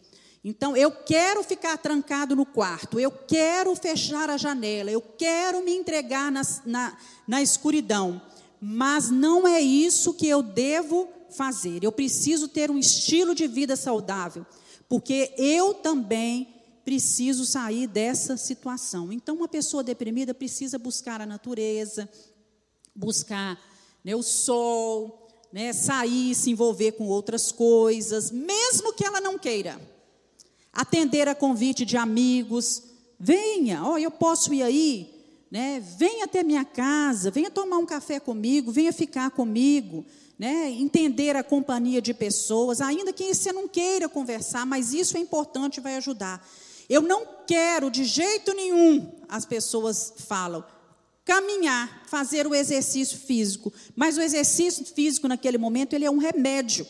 Então, eu quero ficar trancado no quarto, eu quero fechar a janela, eu quero me entregar na, na, na escuridão, mas não é isso que eu devo fazer. Eu preciso ter um estilo de vida saudável, porque eu também preciso sair dessa situação. Então, uma pessoa deprimida precisa buscar a natureza, buscar né, o sol, né, sair, se envolver com outras coisas, mesmo que ela não queira atender a convite de amigos, venha, ó, eu posso ir aí, né? Venha até minha casa, venha tomar um café comigo, venha ficar comigo, né? Entender a companhia de pessoas, ainda que você não queira conversar, mas isso é importante, vai ajudar. Eu não quero de jeito nenhum, as pessoas falam, caminhar, fazer o exercício físico, mas o exercício físico naquele momento ele é um remédio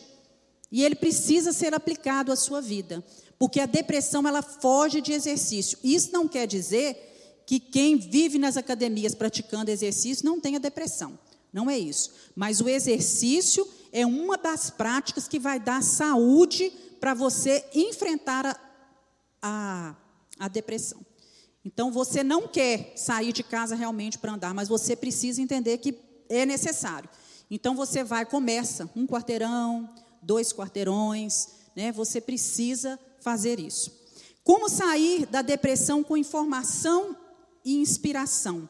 e ele precisa ser aplicado à sua vida. Porque a depressão ela foge de exercício. Isso não quer dizer que quem vive nas academias praticando exercício não tenha depressão. Não é isso. Mas o exercício é uma das práticas que vai dar saúde para você enfrentar a, a, a depressão. Então você não quer sair de casa realmente para andar, mas você precisa entender que é necessário. Então você vai, começa um quarteirão, dois quarteirões, né? Você precisa fazer isso. Como sair da depressão com informação e inspiração?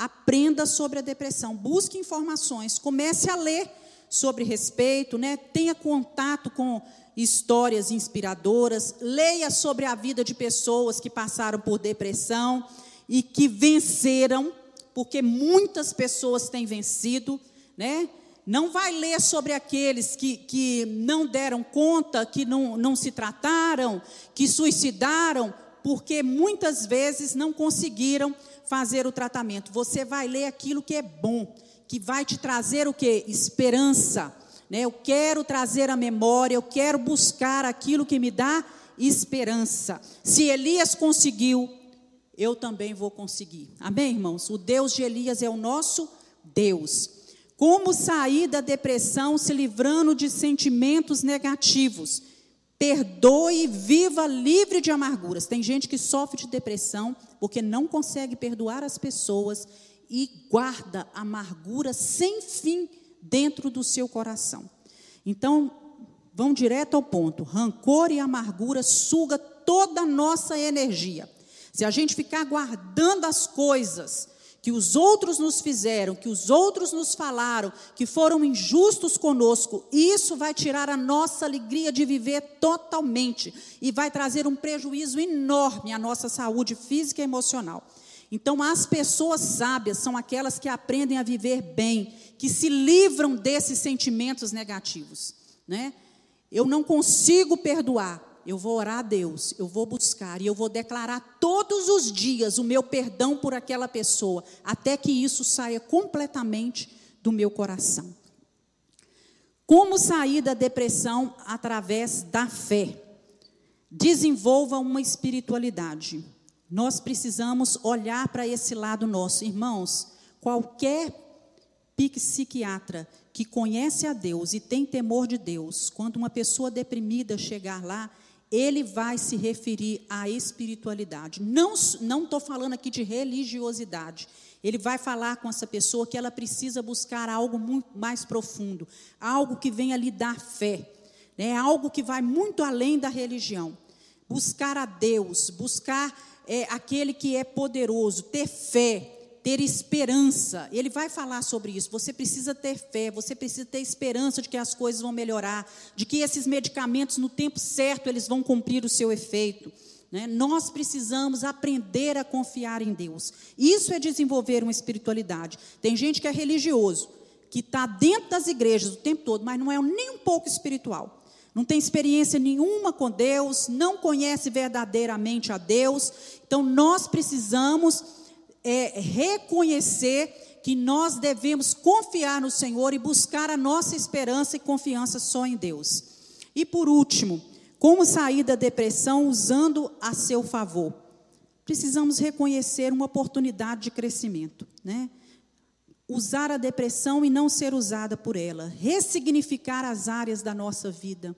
Aprenda sobre a depressão, busque informações, comece a ler sobre respeito, né? tenha contato com histórias inspiradoras, leia sobre a vida de pessoas que passaram por depressão e que venceram, porque muitas pessoas têm vencido, né? Não vai ler sobre aqueles que, que não deram conta, que não, não se trataram, que suicidaram, porque muitas vezes não conseguiram fazer o tratamento. Você vai ler aquilo que é bom, que vai te trazer o que? Esperança. Né? Eu quero trazer a memória, eu quero buscar aquilo que me dá esperança. Se Elias conseguiu, eu também vou conseguir. Amém, irmãos? O Deus de Elias é o nosso Deus. Como sair da depressão se livrando de sentimentos negativos? Perdoe e viva livre de amarguras. Tem gente que sofre de depressão porque não consegue perdoar as pessoas e guarda amargura sem fim dentro do seu coração. Então, vão direto ao ponto. Rancor e amargura suga toda a nossa energia. Se a gente ficar guardando as coisas que os outros nos fizeram, que os outros nos falaram, que foram injustos conosco, isso vai tirar a nossa alegria de viver totalmente e vai trazer um prejuízo enorme à nossa saúde física e emocional. Então, as pessoas sábias são aquelas que aprendem a viver bem, que se livram desses sentimentos negativos. Né? Eu não consigo perdoar, eu vou orar a Deus, eu vou buscar e eu vou declarar todos os dias o meu perdão por aquela pessoa, até que isso saia completamente do meu coração. Como sair da depressão através da fé? Desenvolva uma espiritualidade. Nós precisamos olhar para esse lado nosso, irmãos. Qualquer psiquiatra que conhece a Deus e tem temor de Deus, quando uma pessoa deprimida chegar lá, ele vai se referir à espiritualidade. Não estou falando aqui de religiosidade. Ele vai falar com essa pessoa que ela precisa buscar algo muito mais profundo, algo que venha lhe dar fé, né? algo que vai muito além da religião. Buscar a Deus, buscar é, aquele que é poderoso, ter fé, ter esperança. Ele vai falar sobre isso. Você precisa ter fé, você precisa ter esperança de que as coisas vão melhorar, de que esses medicamentos, no tempo certo, eles vão cumprir o seu efeito. Né? Nós precisamos aprender a confiar em Deus. Isso é desenvolver uma espiritualidade. Tem gente que é religioso, que está dentro das igrejas o tempo todo, mas não é nem um pouco espiritual. Não tem experiência nenhuma com Deus, não conhece verdadeiramente a Deus. Então, nós precisamos é, reconhecer que nós devemos confiar no Senhor e buscar a nossa esperança e confiança só em Deus. E por último, como sair da depressão usando a seu favor? Precisamos reconhecer uma oportunidade de crescimento, né? Usar a depressão e não ser usada por ela, ressignificar as áreas da nossa vida,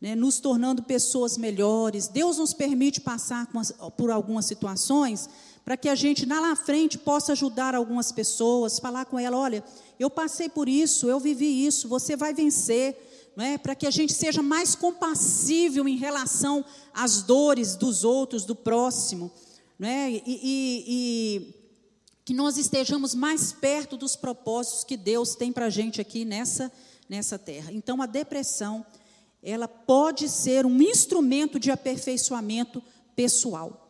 né? nos tornando pessoas melhores. Deus nos permite passar por algumas situações para que a gente, lá na frente, possa ajudar algumas pessoas, falar com ela: olha, eu passei por isso, eu vivi isso, você vai vencer é? para que a gente seja mais compassível em relação às dores dos outros, do próximo, é? e, e, e que nós estejamos mais perto dos propósitos que Deus tem para a gente aqui nessa, nessa terra. Então, a depressão, ela pode ser um instrumento de aperfeiçoamento pessoal.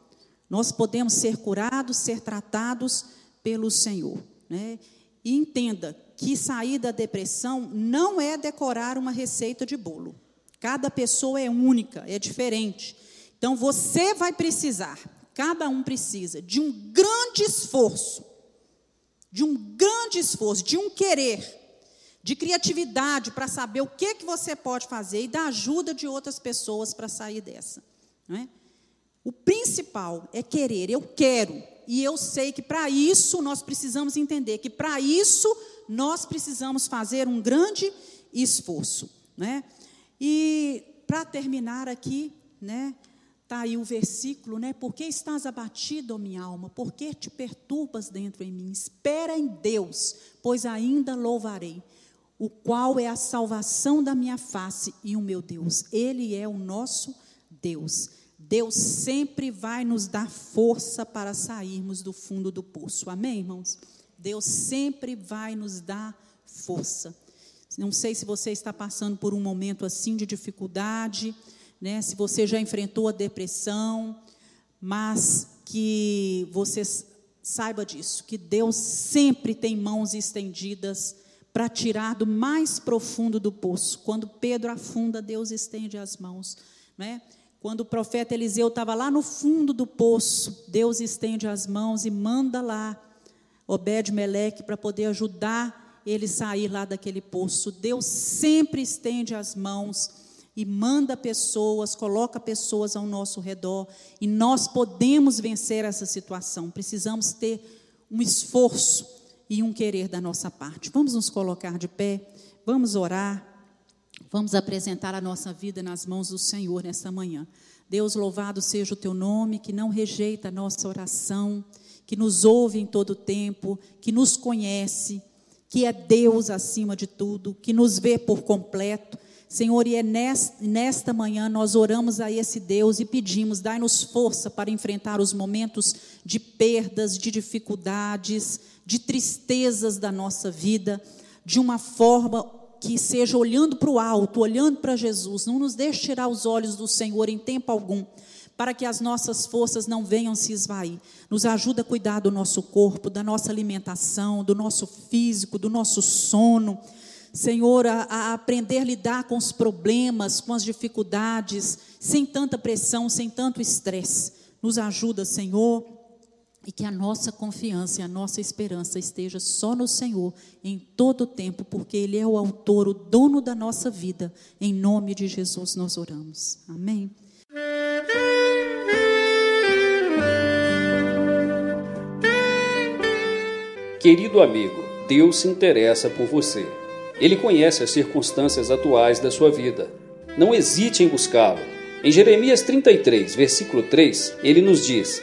Nós podemos ser curados, ser tratados pelo Senhor. Né? E entenda que sair da depressão não é decorar uma receita de bolo. Cada pessoa é única, é diferente. Então você vai precisar, cada um precisa, de um grande esforço, de um grande esforço, de um querer, de criatividade para saber o que, que você pode fazer e da ajuda de outras pessoas para sair dessa. Não é? O principal é querer, eu quero, e eu sei que para isso nós precisamos entender que para isso nós precisamos fazer um grande esforço, né? E para terminar aqui, né? Tá aí o versículo, né? Por que estás abatido, minha alma? Por que te perturbas dentro em mim? Espera em Deus, pois ainda louvarei, o qual é a salvação da minha face e o meu Deus. Ele é o nosso Deus. Deus sempre vai nos dar força para sairmos do fundo do poço. Amém, irmãos? Deus sempre vai nos dar força. Não sei se você está passando por um momento assim de dificuldade, né? Se você já enfrentou a depressão, mas que você saiba disso, que Deus sempre tem mãos estendidas para tirar do mais profundo do poço. Quando Pedro afunda, Deus estende as mãos, né? Quando o profeta Eliseu estava lá no fundo do poço, Deus estende as mãos e manda lá Obed-Meleque para poder ajudar ele sair lá daquele poço. Deus sempre estende as mãos e manda pessoas, coloca pessoas ao nosso redor e nós podemos vencer essa situação. Precisamos ter um esforço e um querer da nossa parte. Vamos nos colocar de pé, vamos orar, vamos apresentar a nossa vida nas mãos do Senhor nesta manhã. Deus, louvado seja o teu nome, que não rejeita a nossa oração que nos ouve em todo tempo, que nos conhece, que é Deus acima de tudo, que nos vê por completo. Senhor, e é nesta, manhã nós oramos a esse Deus e pedimos, dai-nos força para enfrentar os momentos de perdas, de dificuldades, de tristezas da nossa vida, de uma forma que seja olhando para o alto, olhando para Jesus. Não nos deixe tirar os olhos do Senhor em tempo algum para que as nossas forças não venham se esvair. Nos ajuda a cuidar do nosso corpo, da nossa alimentação, do nosso físico, do nosso sono. Senhor, a, a aprender a lidar com os problemas, com as dificuldades, sem tanta pressão, sem tanto estresse. Nos ajuda, Senhor, e que a nossa confiança e a nossa esperança esteja só no Senhor em todo o tempo, porque Ele é o autor, o dono da nossa vida. Em nome de Jesus nós oramos. Amém. Querido amigo, Deus se interessa por você. Ele conhece as circunstâncias atuais da sua vida. Não hesite em buscá-lo. Em Jeremias 33, versículo 3, ele nos diz: